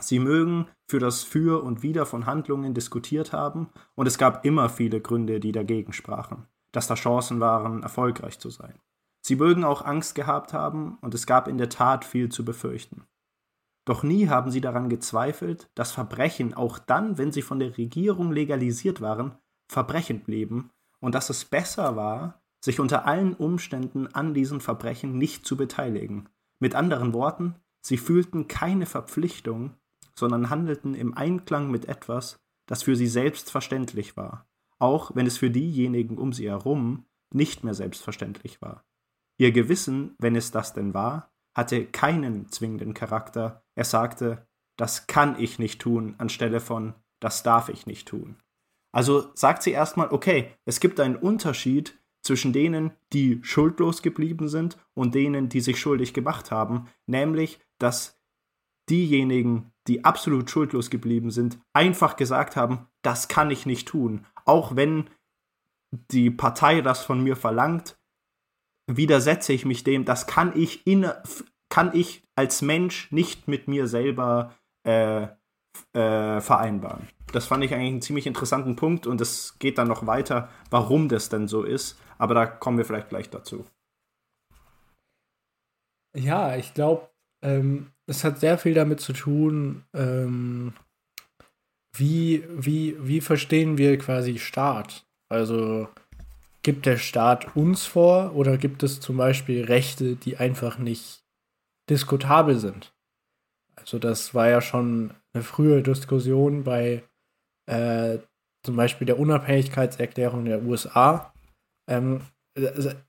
Sie mögen für das Für und Wider von Handlungen diskutiert haben, und es gab immer viele Gründe, die dagegen sprachen, dass da Chancen waren, erfolgreich zu sein. Sie mögen auch Angst gehabt haben, und es gab in der Tat viel zu befürchten. Doch nie haben sie daran gezweifelt, dass Verbrechen auch dann, wenn sie von der Regierung legalisiert waren, Verbrechen blieben und dass es besser war, sich unter allen Umständen an diesen Verbrechen nicht zu beteiligen. Mit anderen Worten, Sie fühlten keine Verpflichtung, sondern handelten im Einklang mit etwas, das für sie selbstverständlich war, auch wenn es für diejenigen um sie herum nicht mehr selbstverständlich war. Ihr Gewissen, wenn es das denn war, hatte keinen zwingenden Charakter. Er sagte, das kann ich nicht tun, anstelle von, das darf ich nicht tun. Also sagt sie erstmal, okay, es gibt einen Unterschied zwischen denen, die schuldlos geblieben sind und denen, die sich schuldig gemacht haben, nämlich, dass diejenigen, die absolut schuldlos geblieben sind, einfach gesagt haben, das kann ich nicht tun, auch wenn die Partei das von mir verlangt, widersetze ich mich dem, das kann ich in, kann ich als Mensch nicht mit mir selber äh, äh, vereinbaren. Das fand ich eigentlich einen ziemlich interessanten Punkt und es geht dann noch weiter, warum das denn so ist, aber da kommen wir vielleicht gleich dazu. Ja, ich glaube, ähm, es hat sehr viel damit zu tun, ähm, wie, wie, wie verstehen wir quasi Staat? Also gibt der Staat uns vor oder gibt es zum Beispiel Rechte, die einfach nicht diskutabel sind? Also das war ja schon eine frühe Diskussion bei äh, zum Beispiel der Unabhängigkeitserklärung der USA. Ähm,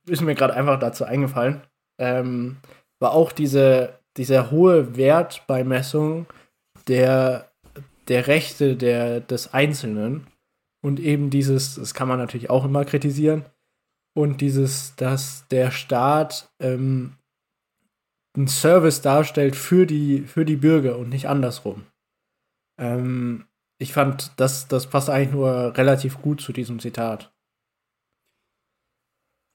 ist mir gerade einfach dazu eingefallen. Ähm, war auch diese, dieser hohe Wert bei Messung der, der Rechte der, des Einzelnen und eben dieses, das kann man natürlich auch immer kritisieren, und dieses, dass der Staat ähm, einen Service darstellt für die, für die Bürger und nicht andersrum. Ähm, ich fand, das, das passt eigentlich nur relativ gut zu diesem Zitat.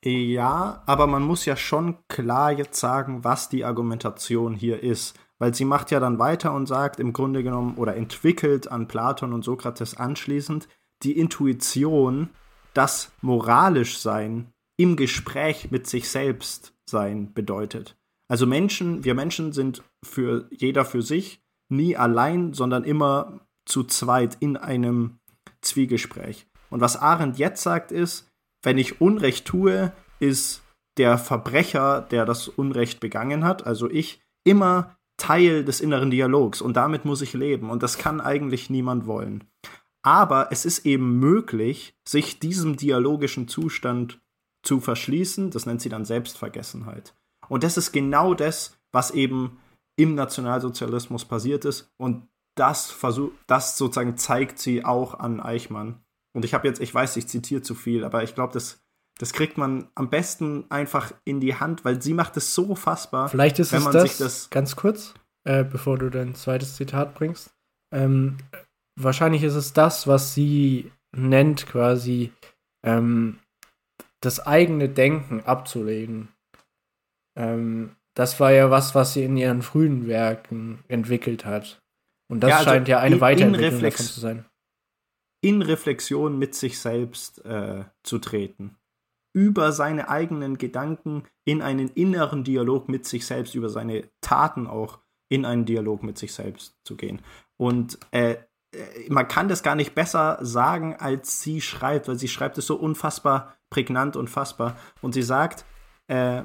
Ja, aber man muss ja schon klar jetzt sagen, was die Argumentation hier ist. Weil sie macht ja dann weiter und sagt im Grunde genommen oder entwickelt an Platon und Sokrates anschließend die Intuition, dass moralisch sein im Gespräch mit sich selbst sein bedeutet. Also Menschen, wir Menschen sind für jeder für sich nie allein, sondern immer zu zweit in einem Zwiegespräch. Und was Arendt jetzt sagt ist, wenn ich Unrecht tue, ist der Verbrecher, der das Unrecht begangen hat, also ich, immer Teil des inneren Dialogs und damit muss ich leben und das kann eigentlich niemand wollen. Aber es ist eben möglich, sich diesem dialogischen Zustand zu verschließen, das nennt sie dann Selbstvergessenheit. Und das ist genau das, was eben im Nationalsozialismus passiert ist. Und das, versuch, das sozusagen zeigt sie auch an Eichmann. Und ich habe jetzt, ich weiß, ich zitiere zu viel, aber ich glaube, das, das kriegt man am besten einfach in die Hand, weil sie macht es so fassbar. Vielleicht ist wenn man es das, sich das ganz kurz, äh, bevor du dein zweites Zitat bringst. Ähm, wahrscheinlich ist es das, was sie nennt, quasi ähm, das eigene Denken abzulegen. Ähm, das war ja was, was sie in ihren frühen Werken entwickelt hat. Und das ja, also scheint ja eine in, Weiterentwicklung in davon zu sein. In Reflexion mit sich selbst äh, zu treten. Über seine eigenen Gedanken in einen inneren Dialog mit sich selbst, über seine Taten auch in einen Dialog mit sich selbst zu gehen. Und äh, äh man kann das gar nicht besser sagen, als sie schreibt, weil sie schreibt es so unfassbar prägnant und fassbar. Und sie sagt, äh,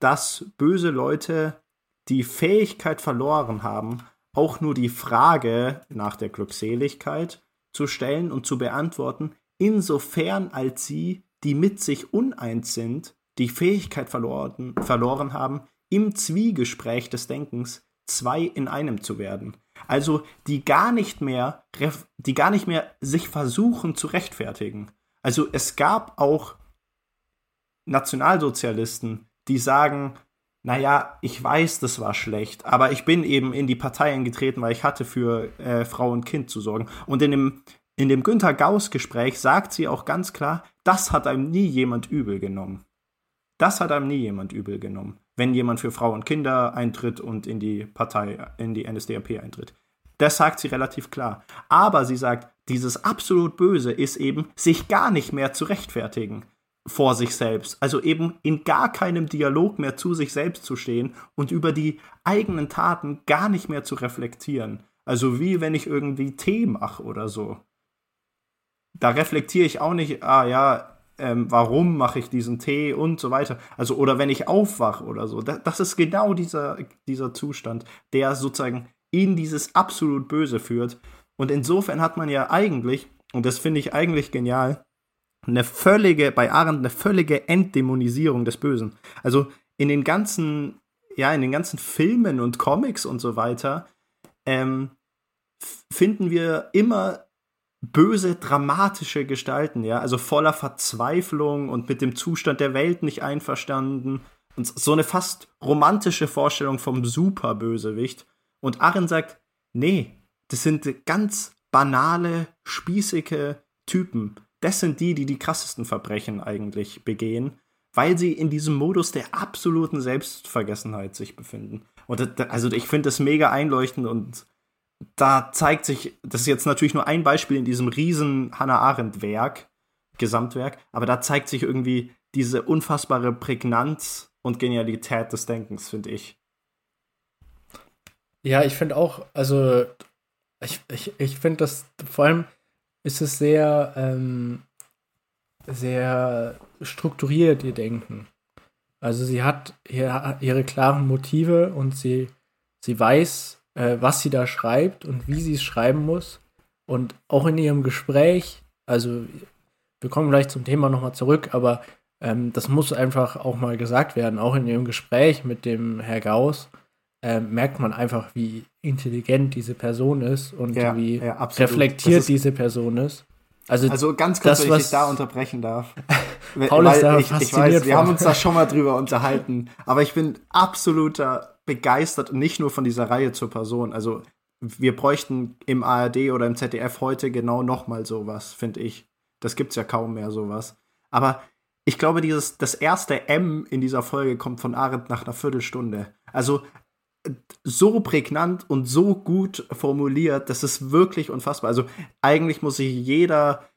dass böse Leute die Fähigkeit verloren haben, auch nur die Frage nach der Glückseligkeit zu stellen und zu beantworten, insofern als sie, die mit sich uneins sind, die Fähigkeit verloren, verloren haben, im Zwiegespräch des Denkens zwei in einem zu werden. Also die gar nicht mehr, die gar nicht mehr sich versuchen zu rechtfertigen. Also es gab auch Nationalsozialisten, die sagen, naja, ich weiß, das war schlecht, aber ich bin eben in die Partei eingetreten, weil ich hatte für äh, Frau und Kind zu sorgen. Und in dem, in dem Günther Gauss-Gespräch sagt sie auch ganz klar, das hat einem nie jemand übel genommen. Das hat einem nie jemand übel genommen, wenn jemand für Frau und Kinder eintritt und in die Partei, in die NSDAP eintritt. Das sagt sie relativ klar. Aber sie sagt, dieses absolut Böse ist eben, sich gar nicht mehr zu rechtfertigen vor sich selbst. Also eben in gar keinem Dialog mehr zu sich selbst zu stehen und über die eigenen Taten gar nicht mehr zu reflektieren. Also wie wenn ich irgendwie Tee mache oder so. Da reflektiere ich auch nicht, ah ja, ähm, warum mache ich diesen Tee und so weiter. Also, oder wenn ich aufwache oder so. Das, das ist genau dieser, dieser Zustand, der sozusagen in dieses absolut Böse führt. Und insofern hat man ja eigentlich, und das finde ich eigentlich genial, eine völlige, bei Arendt eine völlige Entdämonisierung des Bösen. Also in den ganzen, ja, in den ganzen Filmen und Comics und so weiter, ähm, finden wir immer böse, dramatische Gestalten, ja, also voller Verzweiflung und mit dem Zustand der Welt nicht einverstanden und so eine fast romantische Vorstellung vom Superbösewicht. Und Arren sagt, nee, das sind ganz banale, spießige Typen. Das sind die, die die krassesten Verbrechen eigentlich begehen, weil sie in diesem Modus der absoluten Selbstvergessenheit sich befinden. Und das, also ich finde das mega einleuchtend und da zeigt sich, das ist jetzt natürlich nur ein Beispiel in diesem riesen Hannah Arendt Werk, Gesamtwerk, aber da zeigt sich irgendwie diese unfassbare Prägnanz und Genialität des Denkens, finde ich. Ja, ich finde auch, also ich, ich, ich finde das vor allem ist es sehr, ähm, sehr strukturiert, ihr Denken. Also sie hat ihre, klaren Motive und sie, sie weiß, äh, was sie da schreibt und wie sie es schreiben muss. Und auch in ihrem Gespräch, also wir kommen gleich zum Thema nochmal zurück, aber ähm, das muss einfach auch mal gesagt werden. Auch in ihrem Gespräch mit dem Herr Gauss äh, merkt man einfach, wie intelligent diese Person ist und ja, wie ja, reflektiert diese Person ist. Also, also ganz kurz, das, wenn ich dich da unterbrechen darf. <laughs> Paul ist da ich, ich weiß, wir haben uns da schon mal drüber <laughs> unterhalten, aber ich bin absoluter begeistert, nicht nur von dieser Reihe zur Person. Also wir bräuchten im ARD oder im ZDF heute genau nochmal sowas, finde ich. Das gibt's ja kaum mehr sowas. Aber ich glaube, dieses, das erste M in dieser Folge kommt von Arendt nach einer Viertelstunde. Also so prägnant und so gut formuliert, das ist wirklich unfassbar. Also eigentlich muss sich jeder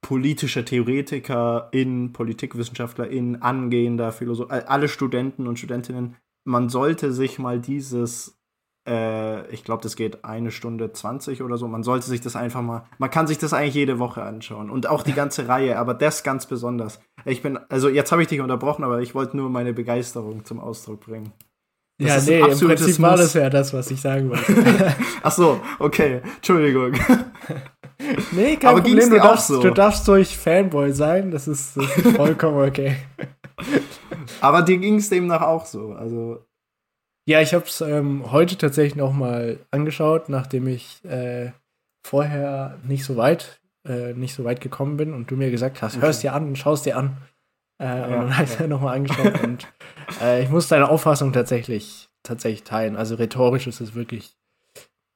politische Theoretiker in Politikwissenschaftler in angehender Philosoph alle Studenten und Studentinnen man sollte sich mal dieses äh, ich glaube, das geht eine Stunde 20 oder so. Man sollte sich das einfach mal, man kann sich das eigentlich jede Woche anschauen und auch die <laughs> ganze Reihe, aber das ganz besonders. Ich bin, also jetzt habe ich dich unterbrochen, aber ich wollte nur meine Begeisterung zum Ausdruck bringen. Das ja, nee, im Prinzip war das ja das, was ich sagen wollte. <laughs> Ach so, okay, Entschuldigung. <laughs> nee, kein Aber Problem, du darfst, so? du darfst durch Fanboy sein, das ist, das ist <laughs> vollkommen okay. Aber dir ging es demnach auch so, also... Ja, ich habe es ähm, heute tatsächlich noch mal angeschaut, nachdem ich äh, vorher nicht so weit, äh, nicht so weit gekommen bin und du mir gesagt hast, okay. hörst dir an und schaust dir an. Äh, ja, und dann habe ich ja. nochmal angeschaut und <laughs> äh, ich muss deine Auffassung tatsächlich, tatsächlich teilen. Also rhetorisch ist es wirklich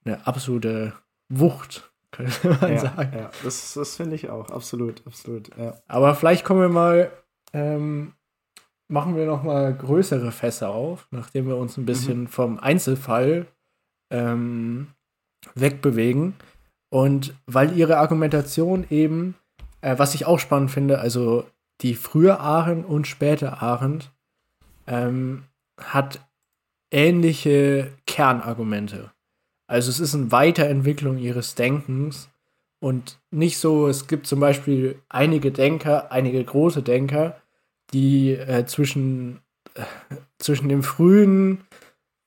eine absolute Wucht, <laughs> könnte man ja, sagen. Ja, das, das finde ich auch, absolut, absolut. Ja. Aber vielleicht kommen wir mal, ähm, machen wir nochmal größere Fässer auf, nachdem wir uns ein bisschen mhm. vom Einzelfall ähm, wegbewegen. Und weil ihre Argumentation eben, äh, was ich auch spannend finde, also die frühe Arendt und späte Arendt ähm, hat ähnliche Kernargumente. Also es ist eine Weiterentwicklung ihres Denkens und nicht so, es gibt zum Beispiel einige Denker, einige große Denker, die äh, zwischen, äh, <laughs> zwischen dem frühen,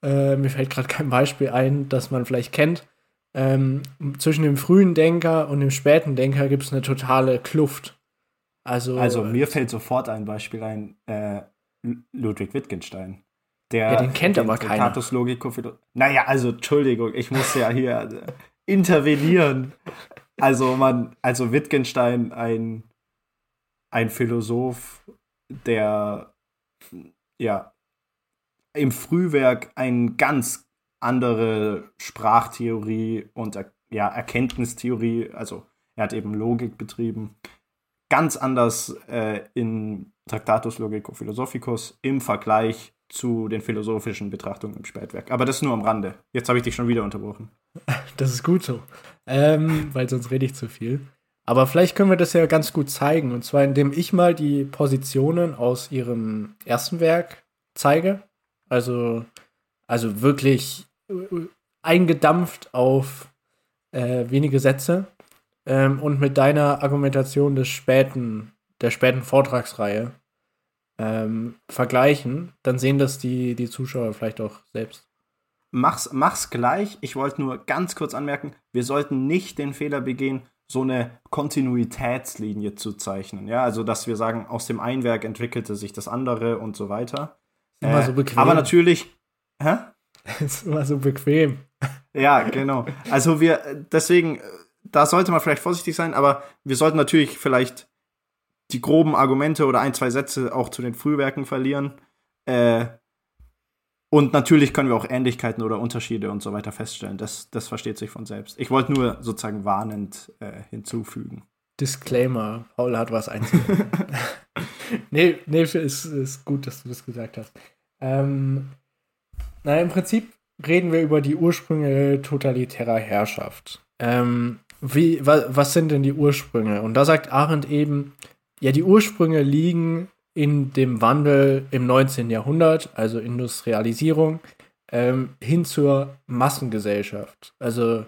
äh, mir fällt gerade kein Beispiel ein, das man vielleicht kennt, ähm, zwischen dem frühen Denker und dem späten Denker gibt es eine totale Kluft. Also, also mir fällt sofort ein Beispiel ein, äh, Ludwig Wittgenstein. Der, ja, den kennt aber keiner. Logico naja, also Entschuldigung, ich muss ja hier äh, intervenieren. Also man, also Wittgenstein, ein, ein Philosoph, der ja im Frühwerk eine ganz andere Sprachtheorie und ja, Erkenntnistheorie, also er hat eben Logik betrieben, ganz anders äh, in Tractatus Logico Philosophicus im Vergleich zu den philosophischen Betrachtungen im Spätwerk. Aber das nur am Rande. Jetzt habe ich dich schon wieder unterbrochen. <laughs> Das ist gut so, ähm, weil sonst rede ich zu viel. Aber vielleicht können wir das ja ganz gut zeigen. Und zwar, indem ich mal die Positionen aus ihrem ersten Werk zeige. Also, also wirklich äh, eingedampft auf äh, wenige Sätze ähm, und mit deiner Argumentation des späten der späten Vortragsreihe ähm, vergleichen, dann sehen das die, die Zuschauer vielleicht auch selbst. Mach's, mach's gleich. Ich wollte nur ganz kurz anmerken, wir sollten nicht den Fehler begehen, so eine Kontinuitätslinie zu zeichnen. Ja, also dass wir sagen, aus dem einen Werk entwickelte sich das andere und so weiter. Immer äh, so bequem. Aber natürlich. Hä? <laughs> ist immer so bequem. Ja, genau. Also wir, deswegen, da sollte man vielleicht vorsichtig sein, aber wir sollten natürlich vielleicht die groben Argumente oder ein, zwei Sätze auch zu den Frühwerken verlieren. Äh, und natürlich können wir auch Ähnlichkeiten oder Unterschiede und so weiter feststellen. Das, das versteht sich von selbst. Ich wollte nur sozusagen warnend äh, hinzufügen. Disclaimer, Paul hat was einzuwenden. <laughs> nee, nee, ist, ist gut, dass du das gesagt hast. Ähm, na, im Prinzip reden wir über die Ursprünge totalitärer Herrschaft. Ähm, wie, wa, was sind denn die Ursprünge? Und da sagt Arendt eben, ja, die Ursprünge liegen in dem Wandel im 19. Jahrhundert, also Industrialisierung, ähm, hin zur Massengesellschaft. Also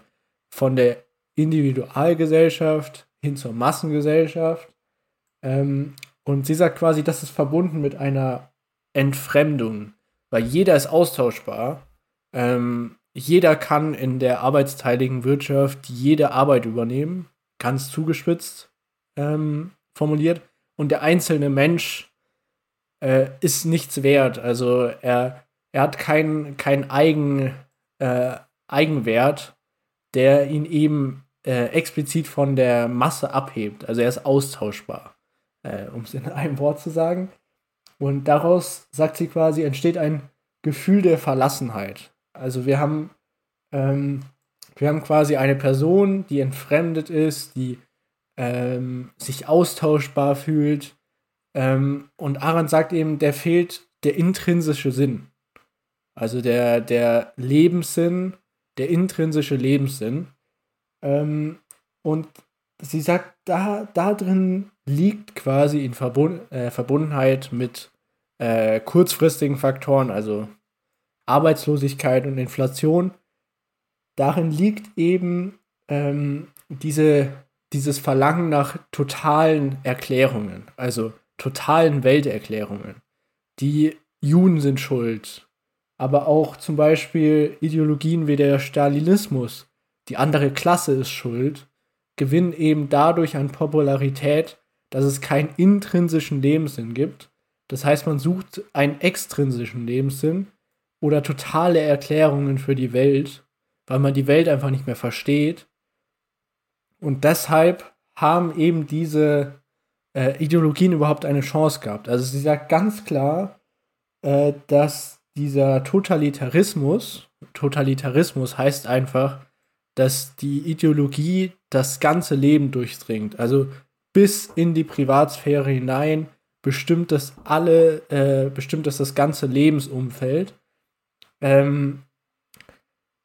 von der Individualgesellschaft hin zur Massengesellschaft. Ähm, und sie sagt quasi, das ist verbunden mit einer Entfremdung, weil jeder ist austauschbar. Ähm, jeder kann in der arbeitsteiligen Wirtschaft jede Arbeit übernehmen, ganz zugespitzt ähm, formuliert. Und der einzelne Mensch äh, ist nichts wert. Also er, er hat keinen kein Eigen, äh, Eigenwert, der ihn eben äh, explizit von der Masse abhebt. Also er ist austauschbar, äh, um es in einem Wort zu sagen. Und daraus, sagt sie quasi, entsteht ein Gefühl der Verlassenheit. Also wir haben, ähm, wir haben quasi eine Person, die entfremdet ist, die ähm, sich austauschbar fühlt, ähm, und Arendt sagt eben, der fehlt der intrinsische Sinn. Also der, der Lebenssinn, der intrinsische Lebenssinn. Ähm, und sie sagt, da, da drin liegt quasi in Verbund, äh, Verbundenheit mit äh, kurzfristigen Faktoren, also Arbeitslosigkeit und Inflation. Darin liegt eben ähm, diese, dieses Verlangen nach totalen Erklärungen. Also totalen Welterklärungen. Die Juden sind schuld, aber auch zum Beispiel Ideologien wie der Stalinismus, die andere Klasse ist schuld, gewinnen eben dadurch an Popularität, dass es keinen intrinsischen Lebenssinn gibt. Das heißt, man sucht einen extrinsischen Lebenssinn oder totale Erklärungen für die Welt, weil man die Welt einfach nicht mehr versteht. Und deshalb haben eben diese äh, Ideologien überhaupt eine Chance gehabt. Also sie sagt ganz klar, äh, dass dieser Totalitarismus, Totalitarismus heißt einfach, dass die Ideologie das ganze Leben durchdringt. Also bis in die Privatsphäre hinein bestimmt das alle, äh, bestimmt das das ganze Lebensumfeld. Ähm,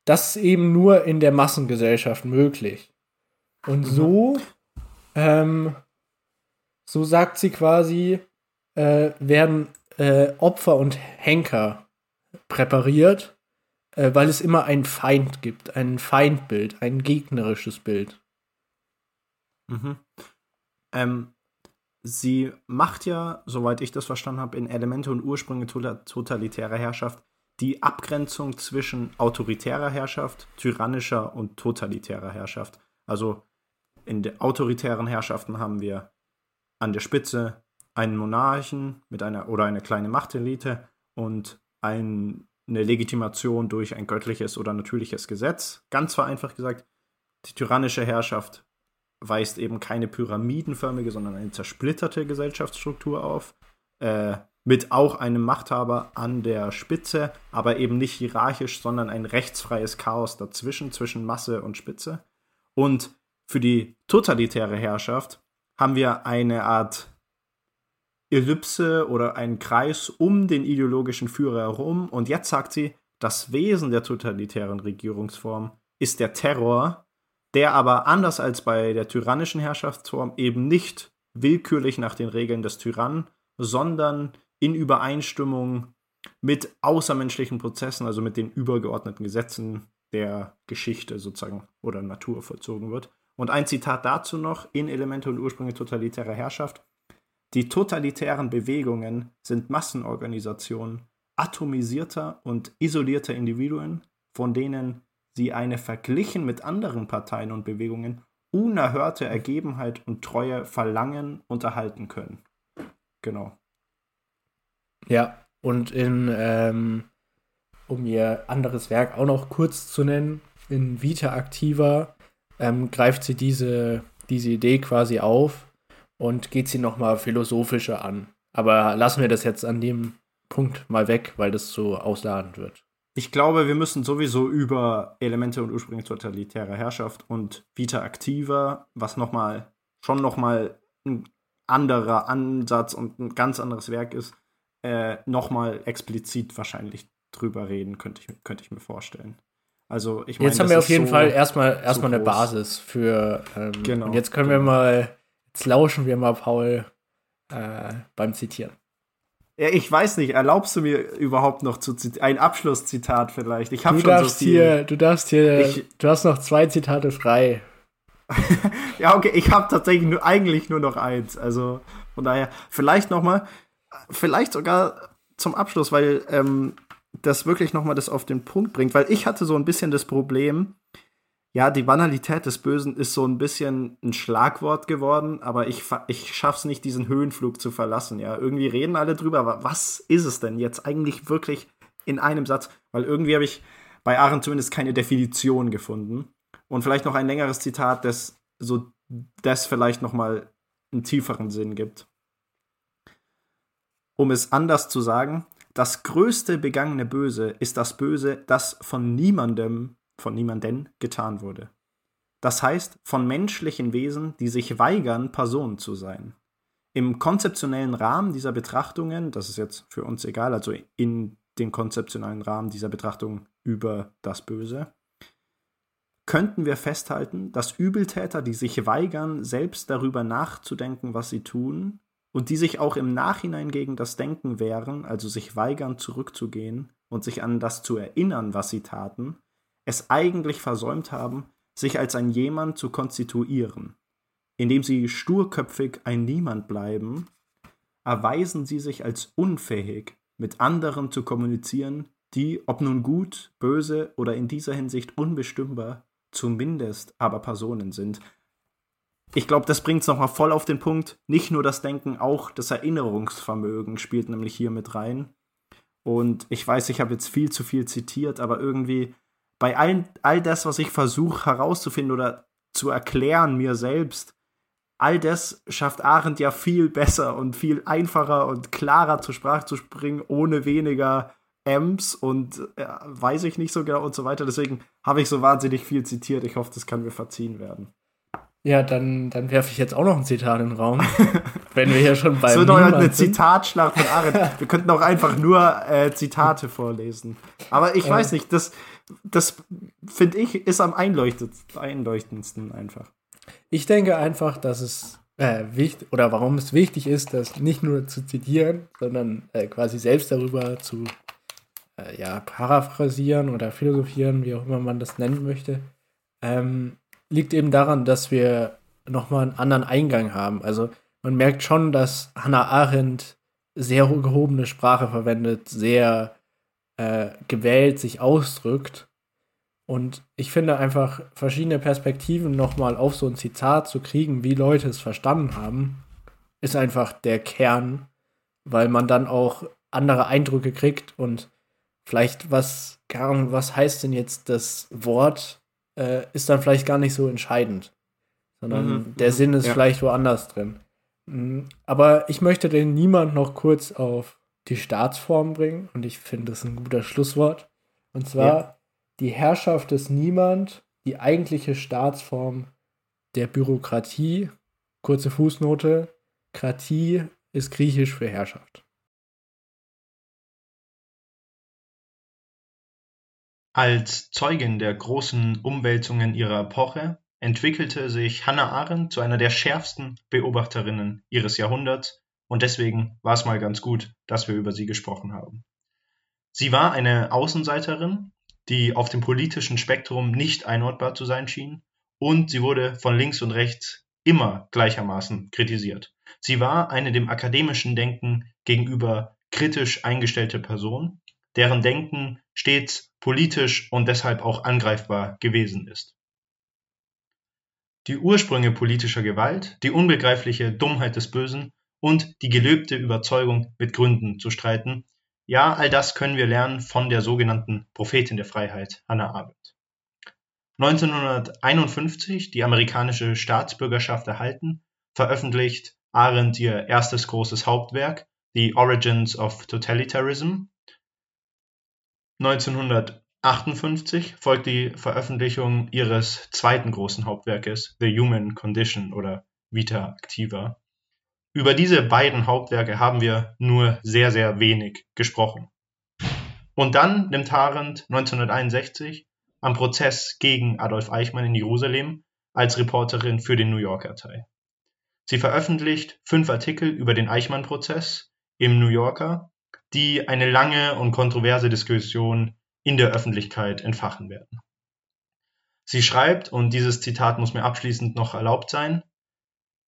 das ist eben nur in der Massengesellschaft möglich. Und mhm. so ähm, so sagt sie quasi, äh, werden äh, Opfer und Henker präpariert, äh, weil es immer einen Feind gibt, ein Feindbild, ein gegnerisches Bild. Mhm. Ähm, sie macht ja, soweit ich das verstanden habe, in Elemente und Ursprünge totalitärer Herrschaft die Abgrenzung zwischen autoritärer Herrschaft, tyrannischer und totalitärer Herrschaft. Also in den autoritären Herrschaften haben wir an der Spitze einen Monarchen mit einer oder eine kleine Machtelite und ein, eine Legitimation durch ein göttliches oder natürliches Gesetz. Ganz vereinfacht gesagt, die tyrannische Herrschaft weist eben keine pyramidenförmige, sondern eine zersplitterte Gesellschaftsstruktur auf, äh, mit auch einem Machthaber an der Spitze, aber eben nicht hierarchisch, sondern ein rechtsfreies Chaos dazwischen, zwischen Masse und Spitze. Und für die totalitäre Herrschaft haben wir eine Art Ellipse oder einen Kreis um den ideologischen Führer herum. Und jetzt sagt sie, das Wesen der totalitären Regierungsform ist der Terror, der aber anders als bei der tyrannischen Herrschaftsform eben nicht willkürlich nach den Regeln des Tyrannen, sondern in Übereinstimmung mit außermenschlichen Prozessen, also mit den übergeordneten Gesetzen der Geschichte sozusagen oder Natur vollzogen wird. Und ein Zitat dazu noch in Elemente und Ursprünge totalitärer Herrschaft. Die totalitären Bewegungen sind Massenorganisationen atomisierter und isolierter Individuen, von denen sie eine verglichen mit anderen Parteien und Bewegungen unerhörte Ergebenheit und Treue verlangen und erhalten können. Genau. Ja, und in, ähm, um ihr anderes Werk auch noch kurz zu nennen, in Vita Activa ähm, greift sie diese, diese Idee quasi auf und geht sie nochmal philosophischer an. Aber lassen wir das jetzt an dem Punkt mal weg, weil das so ausladend wird. Ich glaube, wir müssen sowieso über Elemente und Ursprünge totalitärer Herrschaft und Vita Activa, was nochmal, schon nochmal ein anderer Ansatz und ein ganz anderes Werk ist, äh, nochmal explizit wahrscheinlich drüber reden, könnte ich, könnte ich mir vorstellen. Also ich meine, jetzt haben wir auf jeden so Fall erstmal erstmal eine Basis für. Ähm, genau. Und jetzt können genau. wir mal, jetzt lauschen wir mal Paul äh, beim Zitieren. Ja, ich weiß nicht, erlaubst du mir überhaupt noch zu ein Abschlusszitat vielleicht? Ich habe schon so viel. Hier, du darfst hier, ich, du hast noch zwei Zitate frei. <laughs> ja, okay, ich habe tatsächlich nur, eigentlich nur noch eins. Also von daher, vielleicht noch mal, vielleicht sogar zum Abschluss, weil ähm, das wirklich noch mal das auf den Punkt bringt, weil ich hatte so ein bisschen das Problem, ja, die Banalität des Bösen ist so ein bisschen ein Schlagwort geworden, aber ich, ich schaff's nicht, diesen Höhenflug zu verlassen. Ja, irgendwie reden alle drüber, aber was ist es denn jetzt eigentlich wirklich in einem Satz? Weil irgendwie habe ich bei Aaron zumindest keine Definition gefunden. Und vielleicht noch ein längeres Zitat, das so das vielleicht noch mal einen tieferen Sinn gibt. Um es anders zu sagen, das größte begangene Böse ist das Böse, das von niemandem von niemanden getan wurde. Das heißt, von menschlichen Wesen, die sich weigern, Personen zu sein. Im konzeptionellen Rahmen dieser Betrachtungen, das ist jetzt für uns egal, also in den konzeptionellen Rahmen dieser Betrachtung über das Böse, könnten wir festhalten, dass Übeltäter, die sich weigern, selbst darüber nachzudenken, was sie tun, und die sich auch im Nachhinein gegen das Denken wehren, also sich weigern, zurückzugehen und sich an das zu erinnern, was sie taten, es eigentlich versäumt haben, sich als ein Jemand zu konstituieren. Indem sie sturköpfig ein Niemand bleiben, erweisen sie sich als unfähig, mit anderen zu kommunizieren, die, ob nun gut, böse oder in dieser Hinsicht unbestimmbar, zumindest aber Personen sind. Ich glaube, das bringt es nochmal voll auf den Punkt. Nicht nur das Denken, auch das Erinnerungsvermögen spielt nämlich hier mit rein. Und ich weiß, ich habe jetzt viel zu viel zitiert, aber irgendwie bei all, all das, was ich versuche herauszufinden oder zu erklären mir selbst, all das schafft Arendt ja viel besser und viel einfacher und klarer zur Sprache zu springen, ohne weniger Amps und äh, weiß ich nicht so genau und so weiter. Deswegen habe ich so wahnsinnig viel zitiert. Ich hoffe, das kann mir verziehen werden. Ja, dann, dann werfe ich jetzt auch noch ein Zitat in den Raum. <laughs> wenn wir hier schon bei. Es wird doch eine Zitatschlacht von Arendt. <laughs> wir könnten auch einfach nur äh, Zitate vorlesen. Aber ich ja. weiß nicht, das, das finde ich, ist am einleuchtendsten einfach. Ich denke einfach, dass es äh, wichtig oder warum es wichtig ist, das nicht nur zu zitieren, sondern äh, quasi selbst darüber zu äh, ja, paraphrasieren oder philosophieren, wie auch immer man das nennen möchte, ähm, liegt eben daran, dass wir nochmal einen anderen Eingang haben. Also man merkt schon, dass Hannah Arendt sehr gehobene Sprache verwendet, sehr äh, gewählt sich ausdrückt. Und ich finde einfach verschiedene Perspektiven nochmal auf so ein Zitat zu kriegen, wie Leute es verstanden haben, ist einfach der Kern, weil man dann auch andere Eindrücke kriegt und vielleicht was, was heißt denn jetzt das Wort, äh, ist dann vielleicht gar nicht so entscheidend, sondern mhm, der Sinn ist ja. vielleicht woanders drin. Mhm, aber ich möchte den niemand noch kurz auf die Staatsform bringen. Und ich finde, das ein guter Schlusswort. Und zwar ja. die Herrschaft des Niemand, die eigentliche Staatsform der Bürokratie. Kurze Fußnote. Kratie ist griechisch für Herrschaft. Als Zeugin der großen Umwälzungen ihrer Epoche entwickelte sich Hannah Arendt zu einer der schärfsten Beobachterinnen ihres Jahrhunderts und deswegen war es mal ganz gut, dass wir über sie gesprochen haben. Sie war eine Außenseiterin, die auf dem politischen Spektrum nicht einordbar zu sein schien, und sie wurde von links und rechts immer gleichermaßen kritisiert. Sie war eine dem akademischen Denken gegenüber kritisch eingestellte Person, deren Denken stets politisch und deshalb auch angreifbar gewesen ist. Die Ursprünge politischer Gewalt, die unbegreifliche Dummheit des Bösen und die gelöbte Überzeugung mit Gründen zu streiten, ja, all das können wir lernen von der sogenannten Prophetin der Freiheit, Hannah Arendt. 1951 die amerikanische Staatsbürgerschaft erhalten, veröffentlicht Arendt ihr erstes großes Hauptwerk, The Origins of Totalitarianism. 1958 folgt die Veröffentlichung ihres zweiten großen Hauptwerkes, The Human Condition oder Vita Activa. Über diese beiden Hauptwerke haben wir nur sehr, sehr wenig gesprochen. Und dann nimmt Arendt 1961 am Prozess gegen Adolf Eichmann in Jerusalem als Reporterin für den New Yorker teil. Sie veröffentlicht fünf Artikel über den Eichmann-Prozess im New Yorker, die eine lange und kontroverse Diskussion in der Öffentlichkeit entfachen werden. Sie schreibt, und dieses Zitat muss mir abschließend noch erlaubt sein,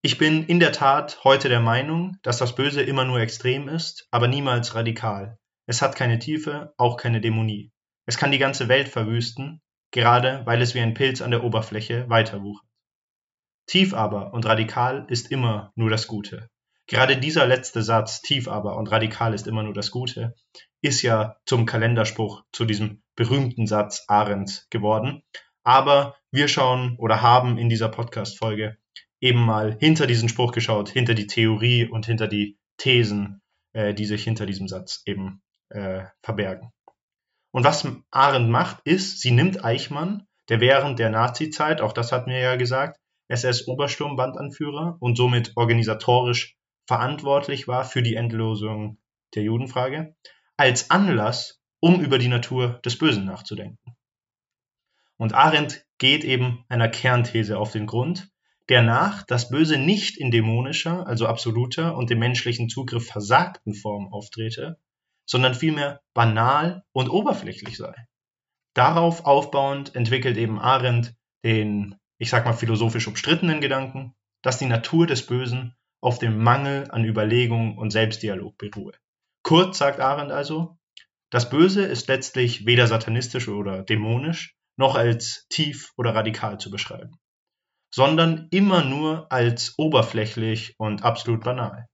ich bin in der Tat heute der Meinung, dass das Böse immer nur extrem ist, aber niemals radikal. Es hat keine Tiefe, auch keine Dämonie. Es kann die ganze Welt verwüsten, gerade weil es wie ein Pilz an der Oberfläche weiterwuchert. Tief aber und radikal ist immer nur das Gute. Gerade dieser letzte Satz, tief aber und radikal ist immer nur das Gute, ist ja zum Kalenderspruch zu diesem berühmten Satz Arendt geworden. Aber wir schauen oder haben in dieser Podcast-Folge eben mal hinter diesen Spruch geschaut, hinter die Theorie und hinter die Thesen, äh, die sich hinter diesem Satz eben äh, verbergen. Und was Arendt macht, ist, sie nimmt Eichmann, der während der Nazi-Zeit, auch das hatten wir ja gesagt, SS-Obersturmbandanführer und somit organisatorisch verantwortlich war für die Endlosung der Judenfrage, als Anlass, um über die Natur des Bösen nachzudenken. Und Arendt geht eben einer Kernthese auf den Grund, der nach das Böse nicht in dämonischer, also absoluter und dem menschlichen Zugriff versagten Form auftrete, sondern vielmehr banal und oberflächlich sei. Darauf aufbauend entwickelt eben Arendt den, ich sag mal, philosophisch umstrittenen Gedanken, dass die Natur des Bösen auf dem Mangel an Überlegung und Selbstdialog beruhe. Kurz sagt Arendt also, das Böse ist letztlich weder satanistisch oder dämonisch, noch als tief oder radikal zu beschreiben, sondern immer nur als oberflächlich und absolut banal.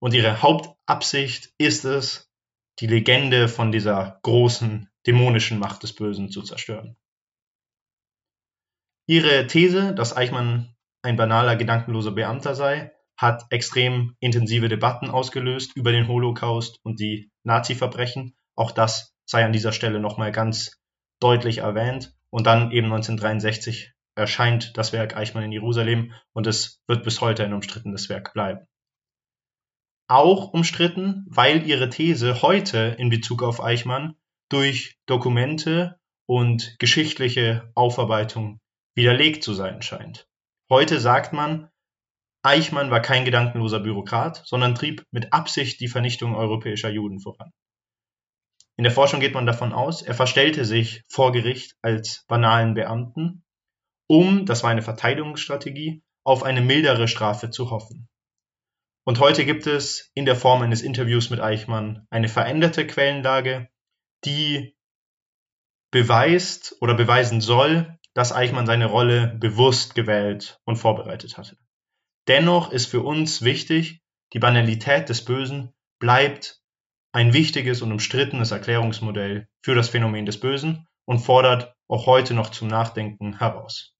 Und ihre Hauptabsicht ist es, die Legende von dieser großen dämonischen Macht des Bösen zu zerstören. Ihre These, dass Eichmann ein banaler, gedankenloser Beamter sei, hat extrem intensive Debatten ausgelöst über den Holocaust und die Nazi-Verbrechen. Auch das sei an dieser Stelle nochmal ganz deutlich erwähnt. Und dann eben 1963 erscheint das Werk Eichmann in Jerusalem und es wird bis heute ein umstrittenes Werk bleiben auch umstritten, weil ihre These heute in Bezug auf Eichmann durch Dokumente und geschichtliche Aufarbeitung widerlegt zu sein scheint. Heute sagt man, Eichmann war kein gedankenloser Bürokrat, sondern trieb mit Absicht die Vernichtung europäischer Juden voran. In der Forschung geht man davon aus, er verstellte sich vor Gericht als banalen Beamten, um, das war eine Verteidigungsstrategie, auf eine mildere Strafe zu hoffen. Und heute gibt es in der Form eines Interviews mit Eichmann eine veränderte Quellenlage, die beweist oder beweisen soll, dass Eichmann seine Rolle bewusst gewählt und vorbereitet hatte. Dennoch ist für uns wichtig, die Banalität des Bösen bleibt ein wichtiges und umstrittenes Erklärungsmodell für das Phänomen des Bösen und fordert auch heute noch zum Nachdenken heraus.